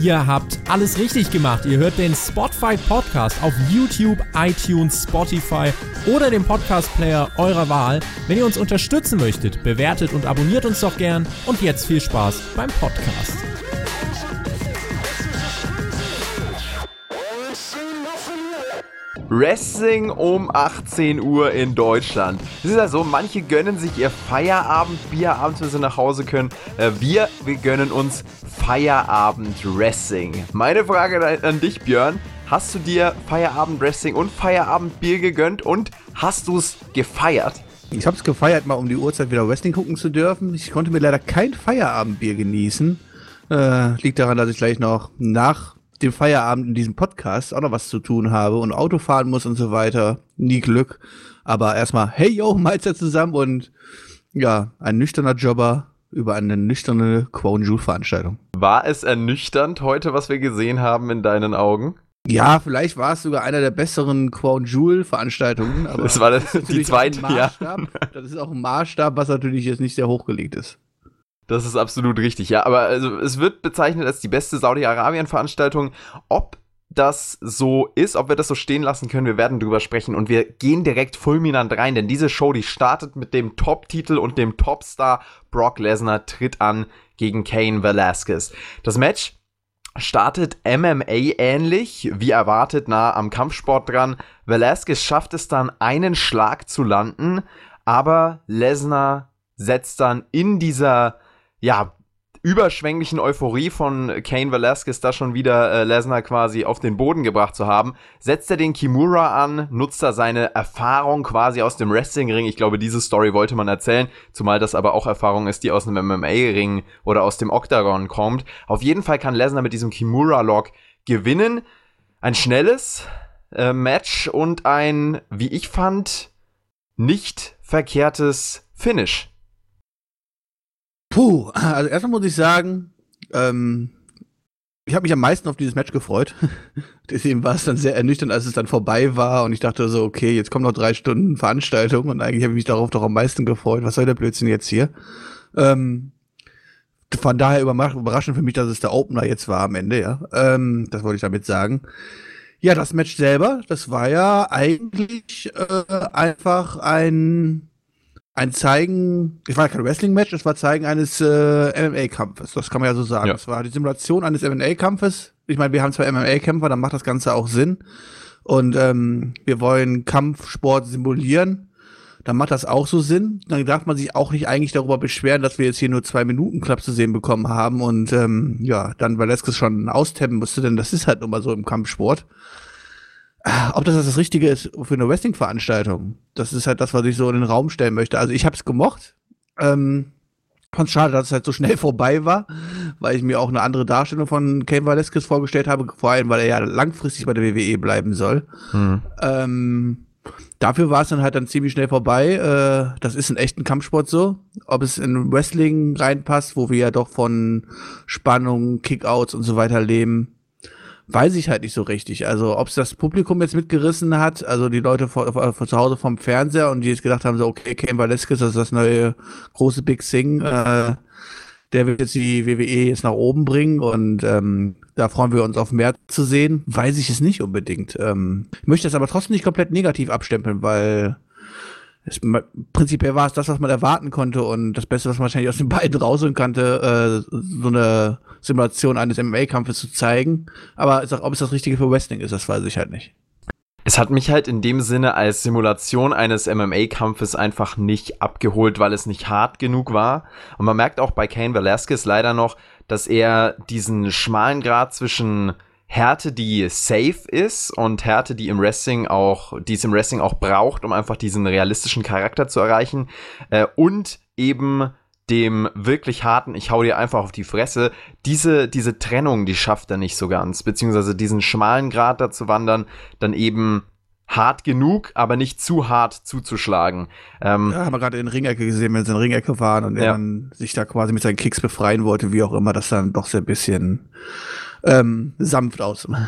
Ihr habt alles richtig gemacht. Ihr hört den Spotify Podcast auf YouTube, iTunes, Spotify oder dem Podcast Player eurer Wahl. Wenn ihr uns unterstützen möchtet, bewertet und abonniert uns doch gern. Und jetzt viel Spaß beim Podcast. Wrestling um 18 Uhr in Deutschland. Es ist ja so, manche gönnen sich ihr Feierabendbier abends, wenn sie nach Hause können. Äh, wir, wir gönnen uns Feierabend-Wrestling. Meine Frage an dich, Björn. Hast du dir Feierabend-Wrestling und Feierabendbier gegönnt und hast du es gefeiert? Ich habe es gefeiert, mal um die Uhrzeit wieder Wrestling gucken zu dürfen. Ich konnte mir leider kein Feierabendbier genießen. Äh, liegt daran, dass ich gleich noch nach dem Feierabend in diesem Podcast auch noch was zu tun habe und Auto fahren muss und so weiter. Nie Glück. Aber erstmal, hey yo, Meister zusammen und ja, ein nüchterner Jobber über eine nüchterne Quown-Veranstaltung. War es ernüchternd heute, was wir gesehen haben in deinen Augen? Ja, vielleicht war es sogar einer der besseren Quown Veranstaltungen. Aber das war das, die zweite, ja. Das ist auch ein Maßstab, was natürlich jetzt nicht sehr hochgelegt ist. Das ist absolut richtig, ja. Aber also, es wird bezeichnet als die beste Saudi-Arabien-Veranstaltung. Ob das so ist, ob wir das so stehen lassen können, wir werden drüber sprechen und wir gehen direkt fulminant rein, denn diese Show, die startet mit dem Top-Titel und dem Topstar Brock Lesnar tritt an gegen Kane Velasquez. Das Match startet MMA ähnlich, wie erwartet nah am Kampfsport dran. Velasquez schafft es dann einen Schlag zu landen, aber Lesnar setzt dann in dieser ja, überschwänglichen Euphorie von Kane Velasquez da schon wieder äh, Lesnar quasi auf den Boden gebracht zu haben, setzt er den Kimura an, nutzt er seine Erfahrung quasi aus dem Wrestlingring. Ich glaube, diese Story wollte man erzählen, zumal das aber auch Erfahrung ist, die aus einem MMA-Ring oder aus dem Octagon kommt. Auf jeden Fall kann Lesnar mit diesem Kimura-Lock gewinnen. Ein schnelles äh, Match und ein, wie ich fand, nicht verkehrtes Finish. Puh, also erstmal muss ich sagen, ähm, ich habe mich am meisten auf dieses Match gefreut. Deswegen war es dann sehr ernüchternd, als es dann vorbei war und ich dachte so, okay, jetzt kommen noch drei Stunden Veranstaltung und eigentlich habe ich mich darauf doch am meisten gefreut. Was soll der Blödsinn jetzt hier? Ähm, von daher überraschend für mich, dass es der Opener jetzt war am Ende, ja. Ähm, das wollte ich damit sagen. Ja, das Match selber, das war ja eigentlich äh, einfach ein ein Zeigen, es war kein Wrestling-Match, es war Zeigen eines äh, MMA-Kampfes. Das kann man ja so sagen. Es war die Simulation eines MMA-Kampfes. Ich meine, wir haben zwar MMA-Kämpfer, dann macht das Ganze auch Sinn. Und ähm, wir wollen Kampfsport simulieren. Dann macht das auch so Sinn. Dann darf man sich auch nicht eigentlich darüber beschweren, dass wir jetzt hier nur zwei Minuten Club zu sehen bekommen haben und ähm, ja, dann Valeskes schon austappen musste, denn das ist halt nun mal so im Kampfsport. Ob das das Richtige ist für eine Wrestling-Veranstaltung, das ist halt das, was ich so in den Raum stellen möchte. Also ich habe es gemocht. Ähm, fand schade, dass es halt so schnell vorbei war, weil ich mir auch eine andere Darstellung von Cain Velasquez vorgestellt habe, vor allem, weil er ja langfristig bei der WWE bleiben soll. Hm. Ähm, dafür war es dann halt dann ziemlich schnell vorbei. Äh, das ist in echten Kampfsport so. Ob es in Wrestling reinpasst, wo wir ja doch von Spannung, Kickouts und so weiter leben, weiß ich halt nicht so richtig. Also, ob es das Publikum jetzt mitgerissen hat, also die Leute von, von zu Hause vom Fernseher und die jetzt gedacht haben, so, okay, Ken Valeskis, das ist das neue große Big Thing, äh, der wird jetzt die WWE jetzt nach oben bringen und ähm, da freuen wir uns auf mehr zu sehen. Weiß ich es nicht unbedingt. Ähm, ich möchte das aber trotzdem nicht komplett negativ abstempeln, weil es, prinzipiell war es das, was man erwarten konnte und das Beste, was man wahrscheinlich aus den beiden rausholen konnte, äh, so eine Simulation eines MMA-Kampfes zu zeigen. Aber sag, ob es das Richtige für Wrestling ist, das weiß ich halt nicht. Es hat mich halt in dem Sinne als Simulation eines MMA-Kampfes einfach nicht abgeholt, weil es nicht hart genug war. Und man merkt auch bei Kane Velasquez leider noch, dass er diesen schmalen Grad zwischen Härte, die safe ist und Härte, die im Wrestling auch, die es im Wrestling auch braucht, um einfach diesen realistischen Charakter zu erreichen. Äh, und eben dem wirklich harten, ich hau dir einfach auf die Fresse, diese, diese Trennung, die schafft er nicht so ganz, beziehungsweise diesen schmalen Grad da zu wandern, dann eben hart genug, aber nicht zu hart zuzuschlagen. Ähm, ja, haben wir gerade in Ringecke gesehen, wenn sie in Ringecke waren und ja. er dann sich da quasi mit seinen Kicks befreien wollte, wie auch immer, das dann doch sehr bisschen ähm, sanft aus.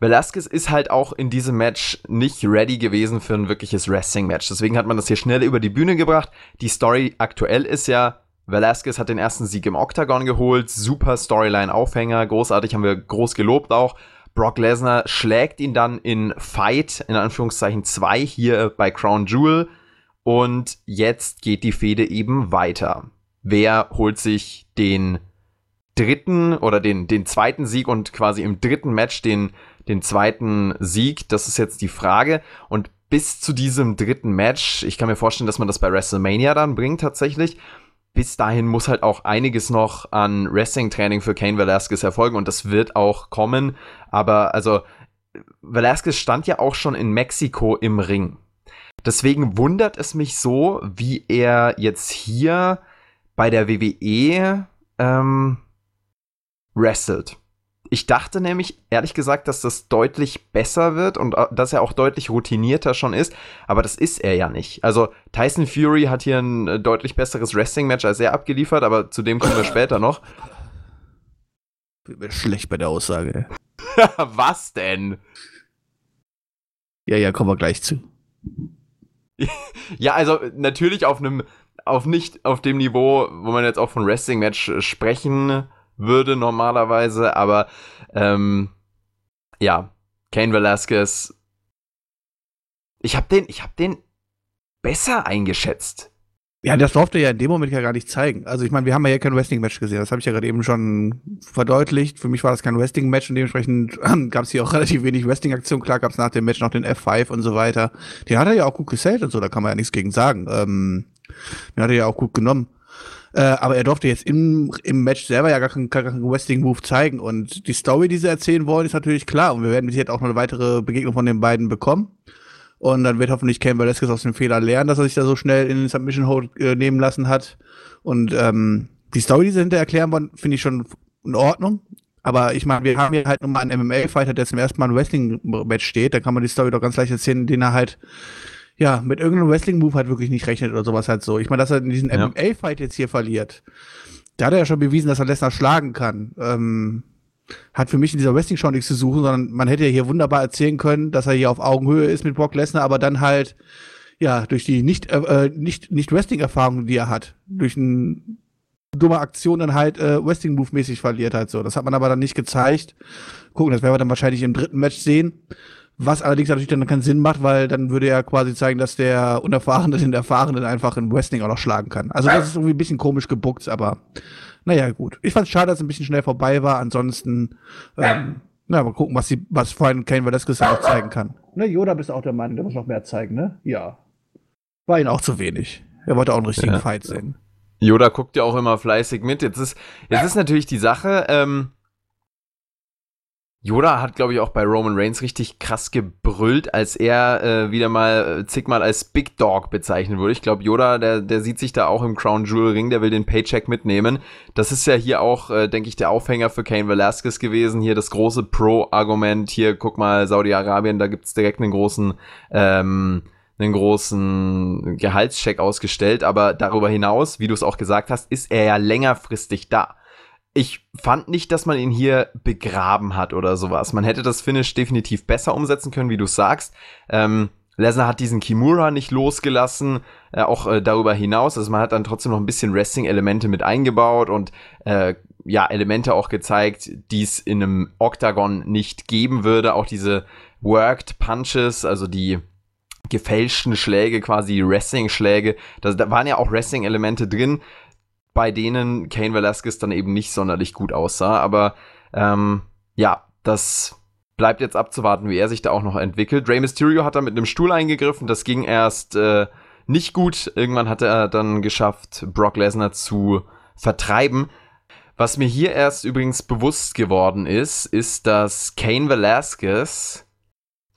Velasquez ist halt auch in diesem Match nicht ready gewesen für ein wirkliches Wrestling-Match. Deswegen hat man das hier schnell über die Bühne gebracht. Die Story aktuell ist ja, Velasquez hat den ersten Sieg im Octagon geholt, super Storyline-Aufhänger, großartig, haben wir groß gelobt auch. Brock Lesnar schlägt ihn dann in Fight, in Anführungszeichen 2, hier bei Crown Jewel. Und jetzt geht die Fehde eben weiter. Wer holt sich den dritten oder den, den zweiten Sieg und quasi im dritten Match den, den zweiten Sieg? Das ist jetzt die Frage. Und bis zu diesem dritten Match, ich kann mir vorstellen, dass man das bei WrestleMania dann bringt tatsächlich, bis dahin muss halt auch einiges noch an Wrestling-Training für Kane Velasquez erfolgen und das wird auch kommen. Aber also, Velasquez stand ja auch schon in Mexiko im Ring. Deswegen wundert es mich so, wie er jetzt hier bei der WWE ähm, wrestelt. Ich dachte nämlich, ehrlich gesagt, dass das deutlich besser wird und äh, dass er auch deutlich routinierter schon ist, aber das ist er ja nicht. Also Tyson Fury hat hier ein äh, deutlich besseres Wrestling-Match als er abgeliefert, aber zu dem kommen wir später noch. Wird schlecht bei der Aussage. Was denn? Ja, ja, kommen wir gleich zu. ja, also natürlich auf einem, auf nicht auf dem Niveau, wo man jetzt auch von Wrestling-Match sprechen würde normalerweise, aber ähm, ja, Kane Velasquez. Ich habe den, ich den besser eingeschätzt. Ja, das durfte ja in dem Moment ja gar nicht zeigen. Also ich meine, wir haben ja kein Wrestling-Match gesehen. Das habe ich ja gerade eben schon verdeutlicht. Für mich war das kein Wrestling-Match und dementsprechend äh, gab es hier auch relativ wenig Wrestling-Aktion. Klar gab es nach dem Match noch den F5 und so weiter. Den hat er ja auch gut gesellt und so, da kann man ja nichts gegen sagen. Ähm, den hat er ja auch gut genommen. Äh, aber er durfte jetzt im, im Match selber ja gar keinen, gar keinen Wrestling-Move zeigen. Und die Story, die sie erzählen wollen, ist natürlich klar. Und wir werden jetzt auch noch eine weitere Begegnung von den beiden bekommen. Und dann wird hoffentlich Ken Velasquez aus dem Fehler lernen, dass er sich da so schnell in den Submission Hold äh, nehmen lassen hat. Und ähm, die Story, die sie hinterher erklären wollen, finde ich schon in Ordnung. Aber ich meine, wir haben hier halt nochmal einen MMA-Fighter, der zum ersten Mal ein Wrestling-Match steht. Da kann man die Story doch ganz leicht erzählen, den er halt ja, mit irgendeinem Wrestling-Move halt wirklich nicht rechnet oder sowas halt so. Ich meine, dass er in diesen ja. MMA-Fight jetzt hier verliert, da hat er ja schon bewiesen, dass er Lesnar schlagen kann. Ähm, hat für mich in dieser Wrestling-Show nichts zu suchen, sondern man hätte ja hier wunderbar erzählen können, dass er hier auf Augenhöhe ist mit Brock Lesnar, aber dann halt, ja, durch die nicht, äh, äh nicht, nicht Wrestling-Erfahrung, die er hat, durch eine dumme Aktion dann halt äh, Wrestling-Move-mäßig verliert halt so. Das hat man aber dann nicht gezeigt. Gucken, das werden wir dann wahrscheinlich im dritten Match sehen. Was allerdings natürlich dann keinen Sinn macht, weil dann würde er quasi zeigen, dass der Unerfahrene den Erfahrenen einfach in Wrestling auch noch schlagen kann. Also das ist irgendwie ein bisschen komisch gebuckt, aber naja, gut. Ich fand es schade, dass es ein bisschen schnell vorbei war. Ansonsten, ähm, na, mal gucken, was, sie, was vor allem Kane Velasquez auch zeigen kann. Ne, Yoda bist auch der Meinung, der muss noch mehr zeigen, ne? Ja. War ihn auch zu wenig. Er wollte auch einen richtigen ja. Fight sehen. Yoda guckt ja auch immer fleißig mit. Jetzt ist, jetzt ist natürlich die Sache, ähm, Yoda hat, glaube ich, auch bei Roman Reigns richtig krass gebrüllt, als er äh, wieder mal äh, zigmal als Big Dog bezeichnet wurde. Ich glaube, Yoda, der, der sieht sich da auch im Crown Jewel Ring, der will den Paycheck mitnehmen. Das ist ja hier auch, äh, denke ich, der Aufhänger für Kane Velasquez gewesen. Hier das große Pro-Argument. Hier, guck mal, Saudi-Arabien, da gibt's direkt einen großen, ähm, einen großen Gehaltscheck ausgestellt. Aber darüber hinaus, wie du es auch gesagt hast, ist er ja längerfristig da ich fand nicht, dass man ihn hier begraben hat oder sowas. Man hätte das Finish definitiv besser umsetzen können, wie du sagst. Ähm, Lesnar hat diesen Kimura nicht losgelassen, äh, auch äh, darüber hinaus. Also man hat dann trotzdem noch ein bisschen Wrestling-Elemente mit eingebaut und äh, ja, Elemente auch gezeigt, die es in einem Octagon nicht geben würde. Auch diese Worked Punches, also die gefälschten Schläge, quasi Wrestling-Schläge. Da, da waren ja auch Wrestling-Elemente drin bei denen Kane Velasquez dann eben nicht sonderlich gut aussah. Aber ähm, ja, das bleibt jetzt abzuwarten, wie er sich da auch noch entwickelt. Rey Mysterio hat da mit einem Stuhl eingegriffen. Das ging erst äh, nicht gut. Irgendwann hat er dann geschafft, Brock Lesnar zu vertreiben. Was mir hier erst übrigens bewusst geworden ist, ist, dass Kane Velasquez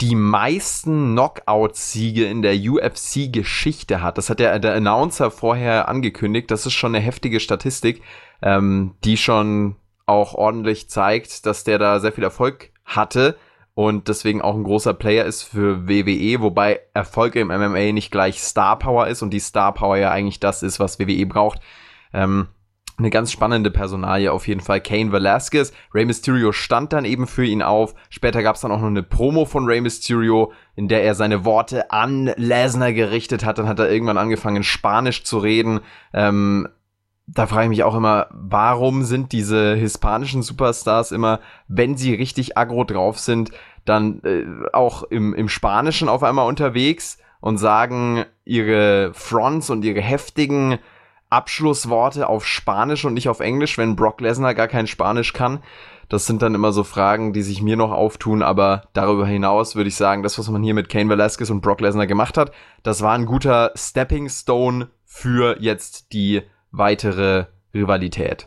die meisten Knockout-Siege in der UFC-Geschichte hat. Das hat der, der Announcer vorher angekündigt. Das ist schon eine heftige Statistik, ähm, die schon auch ordentlich zeigt, dass der da sehr viel Erfolg hatte und deswegen auch ein großer Player ist für WWE, wobei Erfolg im MMA nicht gleich Star Power ist und die Star Power ja eigentlich das ist, was WWE braucht. Ähm, eine ganz spannende Personalie auf jeden Fall. Kane Velasquez. Rey Mysterio stand dann eben für ihn auf. Später gab es dann auch noch eine Promo von Rey Mysterio, in der er seine Worte an Lesnar gerichtet hat. Dann hat er irgendwann angefangen, Spanisch zu reden. Ähm, da frage ich mich auch immer, warum sind diese hispanischen Superstars immer, wenn sie richtig aggro drauf sind, dann äh, auch im, im Spanischen auf einmal unterwegs und sagen ihre Fronts und ihre heftigen Abschlussworte auf Spanisch und nicht auf Englisch, wenn Brock Lesnar gar kein Spanisch kann. Das sind dann immer so Fragen, die sich mir noch auftun, aber darüber hinaus würde ich sagen, das, was man hier mit Kane Velasquez und Brock Lesnar gemacht hat, das war ein guter Stepping Stone für jetzt die weitere Rivalität.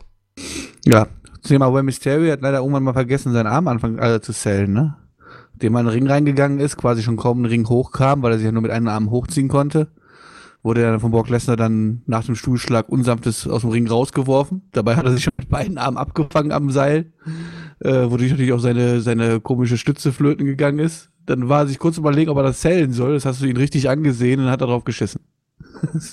Ja, Thema Rey Mysterio hat leider irgendwann mal vergessen, seinen Arm anfangen äh, zu zählen, ne? Dem mal in den Ring reingegangen ist, quasi schon kaum einen Ring hochkam, weil er sich ja nur mit einem Arm hochziehen konnte. Wurde er von Brock Lesnar dann nach dem Stuhlschlag unsanftes aus dem Ring rausgeworfen. Dabei hat er sich mit beiden Armen abgefangen am Seil, äh, wodurch natürlich auch seine, seine komische Stütze flöten gegangen ist. Dann war er sich kurz überlegen, ob er das zählen soll. Das hast du ihn richtig angesehen und hat darauf geschissen.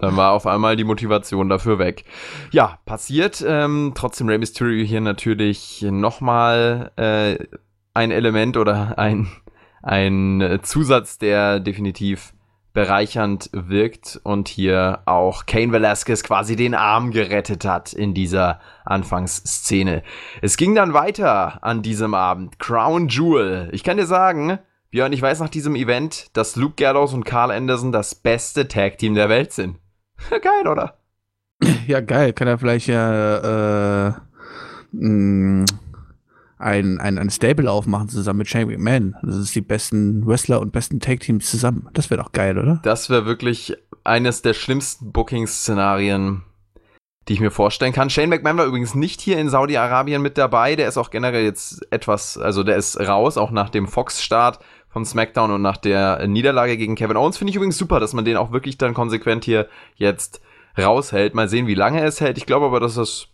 Dann war auf einmal die Motivation dafür weg. Ja, passiert. Ähm, trotzdem Rey Mysterio hier natürlich nochmal äh, ein Element oder ein, ein Zusatz, der definitiv bereichernd wirkt und hier auch Kane Velasquez quasi den Arm gerettet hat in dieser Anfangsszene. Es ging dann weiter an diesem Abend. Crown Jewel. Ich kann dir sagen, Björn, ich weiß nach diesem Event, dass Luke Gallows und Carl Anderson das beste Tag Team der Welt sind. geil, oder? Ja, geil. Kann er vielleicht ja äh, mh, ein, ein, ein Stable aufmachen zusammen mit Shane McMahon. Das ist die besten Wrestler und besten Tag-Teams zusammen. Das wäre doch geil, oder? Das wäre wirklich eines der schlimmsten Booking-Szenarien, die ich mir vorstellen kann. Shane McMahon war übrigens nicht hier in Saudi-Arabien mit dabei. Der ist auch generell jetzt etwas, also der ist raus, auch nach dem Fox-Start von SmackDown und nach der Niederlage gegen Kevin Owens. Finde ich übrigens super, dass man den auch wirklich dann konsequent hier jetzt raushält. Mal sehen, wie lange es hält. Ich glaube aber, dass es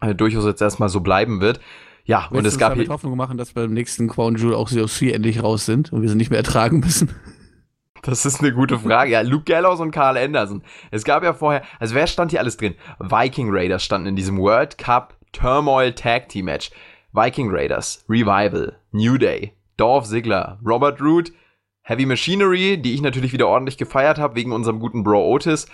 äh, durchaus jetzt erstmal so bleiben wird. Ja, Willst und es gab hier Hoffnung machen, dass beim nächsten Crown Jewel auch COC endlich raus sind und wir sie nicht mehr ertragen müssen. Das ist eine gute Frage. Ja, Luke Gallows und Carl Anderson. Es gab ja vorher, also wer stand hier alles drin? Viking Raiders standen in diesem World Cup Turmoil Tag Team Match. Viking Raiders, Revival, New Day, Dolph Ziggler, Robert Root, Heavy Machinery, die ich natürlich wieder ordentlich gefeiert habe wegen unserem guten Bro Otis.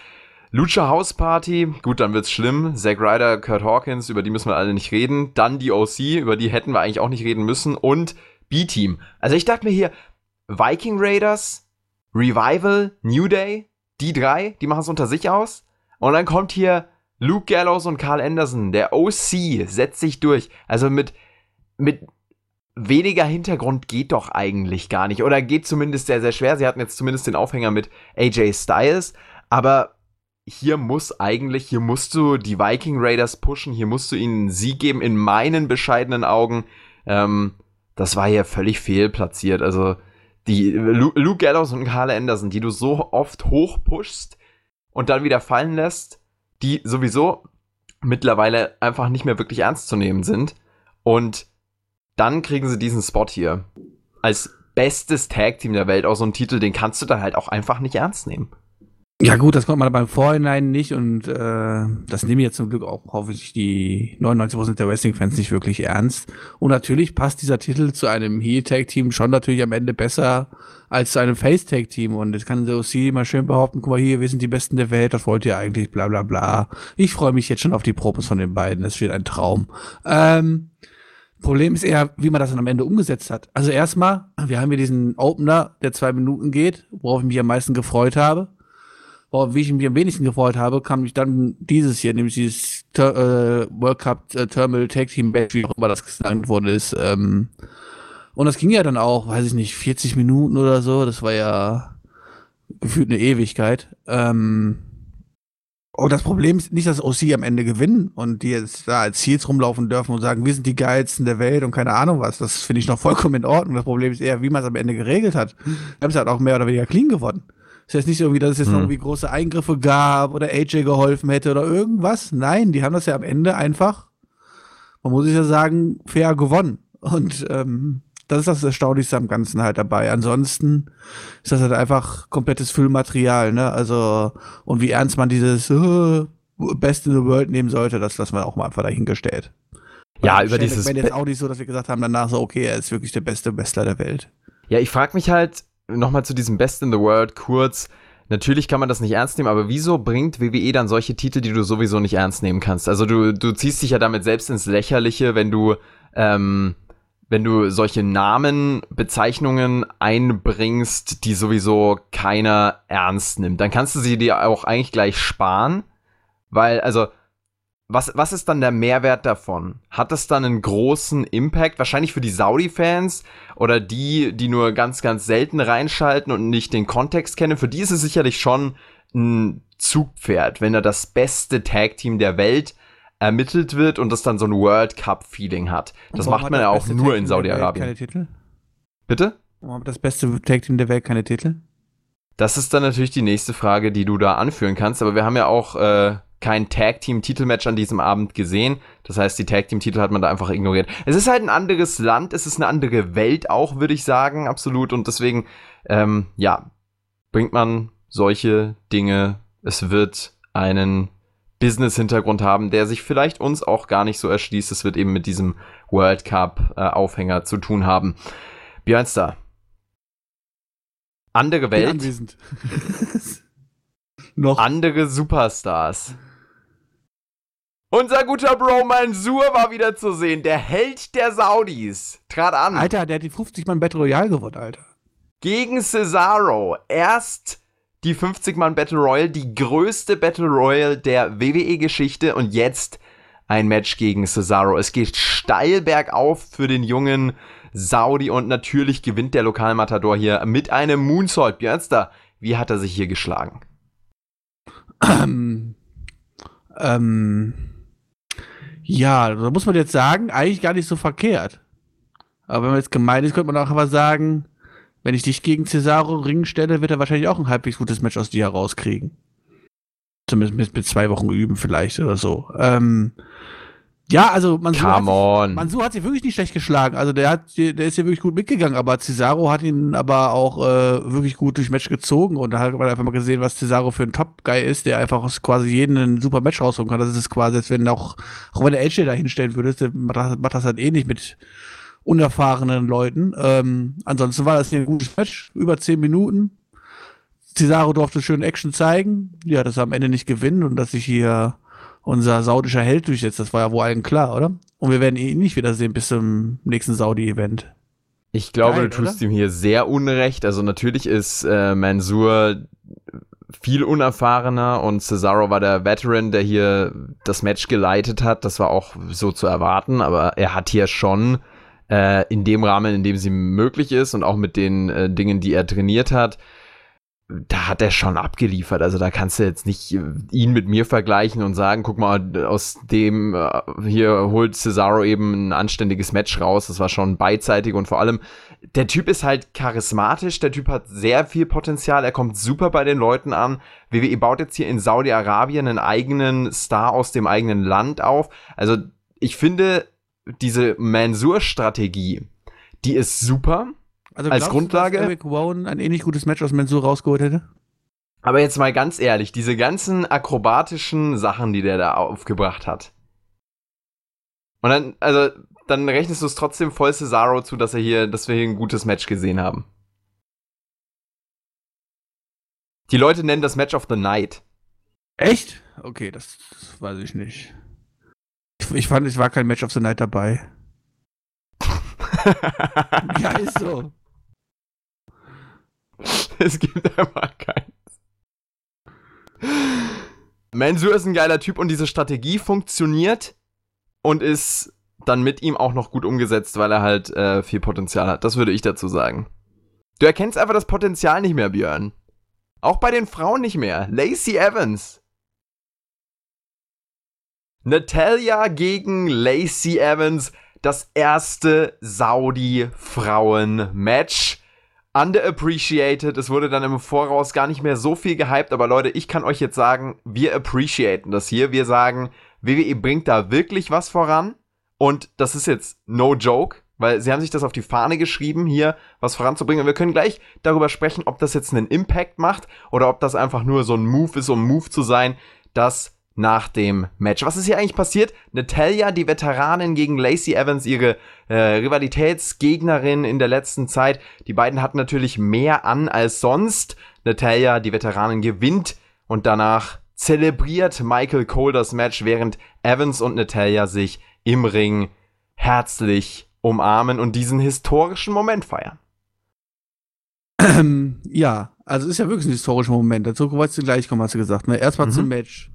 Lucha House Party, gut, dann wird's schlimm. Zack Ryder, Kurt Hawkins, über die müssen wir alle nicht reden. Dann die OC, über die hätten wir eigentlich auch nicht reden müssen. Und B-Team. Also ich dachte mir hier, Viking Raiders, Revival, New Day, die drei, die machen es unter sich aus. Und dann kommt hier Luke Gallows und Carl Anderson. Der OC setzt sich durch. Also mit, mit weniger Hintergrund geht doch eigentlich gar nicht. Oder geht zumindest sehr, sehr schwer. Sie hatten jetzt zumindest den Aufhänger mit AJ Styles. Aber hier muss eigentlich, hier musst du die Viking Raiders pushen. Hier musst du ihnen einen Sieg geben, in meinen bescheidenen Augen. Ähm, das war hier völlig fehlplatziert. Also, die Lu Luke Gallows und Carl Anderson, die du so oft hochpushst und dann wieder fallen lässt, die sowieso mittlerweile einfach nicht mehr wirklich ernst zu nehmen sind. Und dann kriegen sie diesen Spot hier. Als bestes Tag-Team der Welt, auch so ein Titel, den kannst du dann halt auch einfach nicht ernst nehmen. Ja gut, das konnte man beim Vorhinein nicht und äh, das nehmen jetzt zum Glück auch hoffentlich die 99% der Wrestling-Fans nicht wirklich ernst. Und natürlich passt dieser Titel zu einem Heel-Tag-Team schon natürlich am Ende besser als zu einem Face-Tag-Team. Und das kann der OC mal schön behaupten, guck mal hier, wir sind die Besten der Welt, das wollt ihr eigentlich, bla bla bla. Ich freue mich jetzt schon auf die Promos von den beiden, das wird ein Traum. Ähm, Problem ist eher, wie man das dann am Ende umgesetzt hat. Also erstmal, wir haben hier diesen Opener, der zwei Minuten geht, worauf ich mich am meisten gefreut habe. Worauf ich mich am wenigsten gefreut habe, kam ich dann dieses hier, nämlich dieses Ter äh, World Cup äh, Terminal Tag Team Match, wie auch immer das genannt worden ist. Ähm, und das ging ja dann auch, weiß ich nicht, 40 Minuten oder so. Das war ja gefühlt eine Ewigkeit. Ähm, und das Problem ist nicht, dass OC am Ende gewinnen und die jetzt da als Ziels rumlaufen dürfen und sagen, wir sind die geilsten der Welt und keine Ahnung was. Das finde ich noch vollkommen in Ordnung. Das Problem ist eher, wie man es am Ende geregelt hat. Wir haben es halt auch mehr oder weniger clean gewonnen. Das heißt nicht irgendwie, dass es jetzt Hm. noch irgendwie große Eingriffe gab oder AJ geholfen hätte oder irgendwas. Nein, die haben das ja am Ende einfach, man muss es ja sagen, fair gewonnen. Und ähm, das ist das Erstaunlichste am Ganzen halt dabei. Ansonsten ist das halt einfach komplettes Füllmaterial, ne? Also, und wie ernst man dieses äh, Best in the World nehmen sollte, das lassen wir auch mal einfach dahingestellt. Ja, Weil über dieses McMahon jetzt auch nicht so, dass wir gesagt haben danach so, okay, er ist wirklich der beste Wrestler der Welt. Ja, ich frage mich halt nochmal zu diesem Best in the World kurz. natürlich kann man das nicht ernst nehmen, aber wieso bringt WWE dann solche Titel, die du sowieso nicht ernst nehmen kannst? Also du, du ziehst dich ja damit selbst ins Lächerliche, wenn du, ähm, wenn du solche Namen, Bezeichnungen einbringst, die sowieso keiner ernst nimmt. Dann kannst du sie dir auch eigentlich gleich sparen, weil, also, was, was ist dann der Mehrwert davon? Hat das dann einen großen Impact? Wahrscheinlich für die Saudi-Fans oder die, die nur ganz, ganz selten reinschalten und nicht den Kontext kennen. Für die ist es sicherlich schon ein Zugpferd, wenn er das beste Tag-Team der Welt ermittelt wird und das dann so ein World Cup-Feeling hat. Das macht man ja auch nur in Saudi-Arabien. Keine Titel? Bitte? Warum hat das beste Tag-Team der Welt keine Titel? Das ist dann natürlich die nächste Frage, die du da anführen kannst. Aber wir haben ja auch äh, kein Tag-Team-Titelmatch an diesem Abend gesehen. Das heißt, die Tag-Team-Titel hat man da einfach ignoriert. Es ist halt ein anderes Land, es ist eine andere Welt auch, würde ich sagen, absolut. Und deswegen, ähm, ja, bringt man solche Dinge. Es wird einen Business-Hintergrund haben, der sich vielleicht uns auch gar nicht so erschließt. Es wird eben mit diesem World Cup-Aufhänger äh, zu tun haben. Björnster. Andere Welt. Noch. Andere Superstars. Unser guter Bro Mansour war wieder zu sehen. Der Held der Saudis. Trat an. Alter, der hat die 50 Mann Battle Royale gewonnen, Alter. Gegen Cesaro. Erst die 50 Mann Battle Royale, die größte Battle Royale der WWE-Geschichte und jetzt ein Match gegen Cesaro. Es geht steil bergauf für den jungen Saudi und natürlich gewinnt der Lokalmatador hier mit einem Moonsault. Björnster, wie hat er sich hier geschlagen? Ähm, ähm, ja, da muss man jetzt sagen, eigentlich gar nicht so verkehrt. Aber wenn man jetzt gemein ist, könnte man auch einfach sagen, wenn ich dich gegen Cesaro Ring stelle, wird er wahrscheinlich auch ein halbwegs gutes Match aus dir herauskriegen. Zumindest mit, mit zwei Wochen üben vielleicht oder so. Ähm, ja, also Mansur Come hat, sich, on. Mansur hat sich wirklich nicht schlecht geschlagen. Also der hat, der ist hier wirklich gut mitgegangen, aber Cesaro hat ihn aber auch äh, wirklich gut durchs Match gezogen und da hat man einfach mal gesehen, was Cesaro für ein Top-Guy ist, der einfach aus quasi jeden ein super Match rausholen kann. Das ist quasi, als wenn auch, auch wenn der AJ da hinstellen würdest, der macht das, das halt eh nicht mit unerfahrenen Leuten. Ähm, ansonsten war das hier ein gutes Match, über zehn Minuten. Cesaro durfte schön Action zeigen. Ja, dass er am Ende nicht gewinnen und dass sich hier unser saudischer Held durchsetzt. Das war ja wohl allen klar, oder? Und wir werden ihn nicht wiedersehen bis zum nächsten Saudi-Event. Ich glaube, Geil, du tust oder? ihm hier sehr unrecht. Also natürlich ist äh, Mansour viel unerfahrener und Cesaro war der Veteran, der hier das Match geleitet hat. Das war auch so zu erwarten, aber er hat hier schon äh, in dem Rahmen, in dem sie möglich ist und auch mit den äh, Dingen, die er trainiert hat, da hat er schon abgeliefert. Also da kannst du jetzt nicht äh, ihn mit mir vergleichen und sagen, guck mal, aus dem äh, hier holt Cesaro eben ein anständiges Match raus. Das war schon beidseitig und vor allem, der Typ ist halt charismatisch, der Typ hat sehr viel Potenzial, er kommt super bei den Leuten an. WWE baut jetzt hier in Saudi-Arabien einen eigenen Star aus dem eigenen Land auf. Also ich finde, diese Mansur-Strategie, die ist super. Also Als glaubst Grundlage? Du, dass Eric Rowan ein ähnlich gutes Match aus Mensur rausgeholt hätte? Aber jetzt mal ganz ehrlich, diese ganzen akrobatischen Sachen, die der da aufgebracht hat. Und dann, also, dann rechnest du es trotzdem voll Cesaro zu, dass er hier, dass wir hier ein gutes Match gesehen haben. Die Leute nennen das Match of the Night. Echt? Okay, das, das weiß ich nicht. Ich, ich fand, es war kein Match of the Night dabei. Ja, ist so. es gibt einfach keins. Mansur ist ein geiler Typ und diese Strategie funktioniert und ist dann mit ihm auch noch gut umgesetzt, weil er halt äh, viel Potenzial hat. Das würde ich dazu sagen. Du erkennst einfach das Potenzial nicht mehr, Björn. Auch bei den Frauen nicht mehr. Lacey Evans. Natalia gegen Lacey Evans. Das erste Saudi-Frauen-Match. Underappreciated. Es wurde dann im Voraus gar nicht mehr so viel gehypt. Aber Leute, ich kann euch jetzt sagen, wir appreciaten das hier. Wir sagen, WWE bringt da wirklich was voran. Und das ist jetzt no joke, weil sie haben sich das auf die Fahne geschrieben, hier was voranzubringen. Und wir können gleich darüber sprechen, ob das jetzt einen Impact macht oder ob das einfach nur so ein Move ist, um Move zu sein, dass nach dem Match. Was ist hier eigentlich passiert? Natalia, die Veteranin gegen Lacey Evans, ihre äh, Rivalitätsgegnerin in der letzten Zeit. Die beiden hatten natürlich mehr an als sonst. Natalia, die Veteranin, gewinnt und danach zelebriert Michael Cole das Match, während Evans und Natalia sich im Ring herzlich umarmen und diesen historischen Moment feiern. Ähm, ja, also ist ja wirklich ein historischer Moment. Dazu wolltest du gleich kommen, hast du gesagt. Ne? Erstmal mhm. zum Match.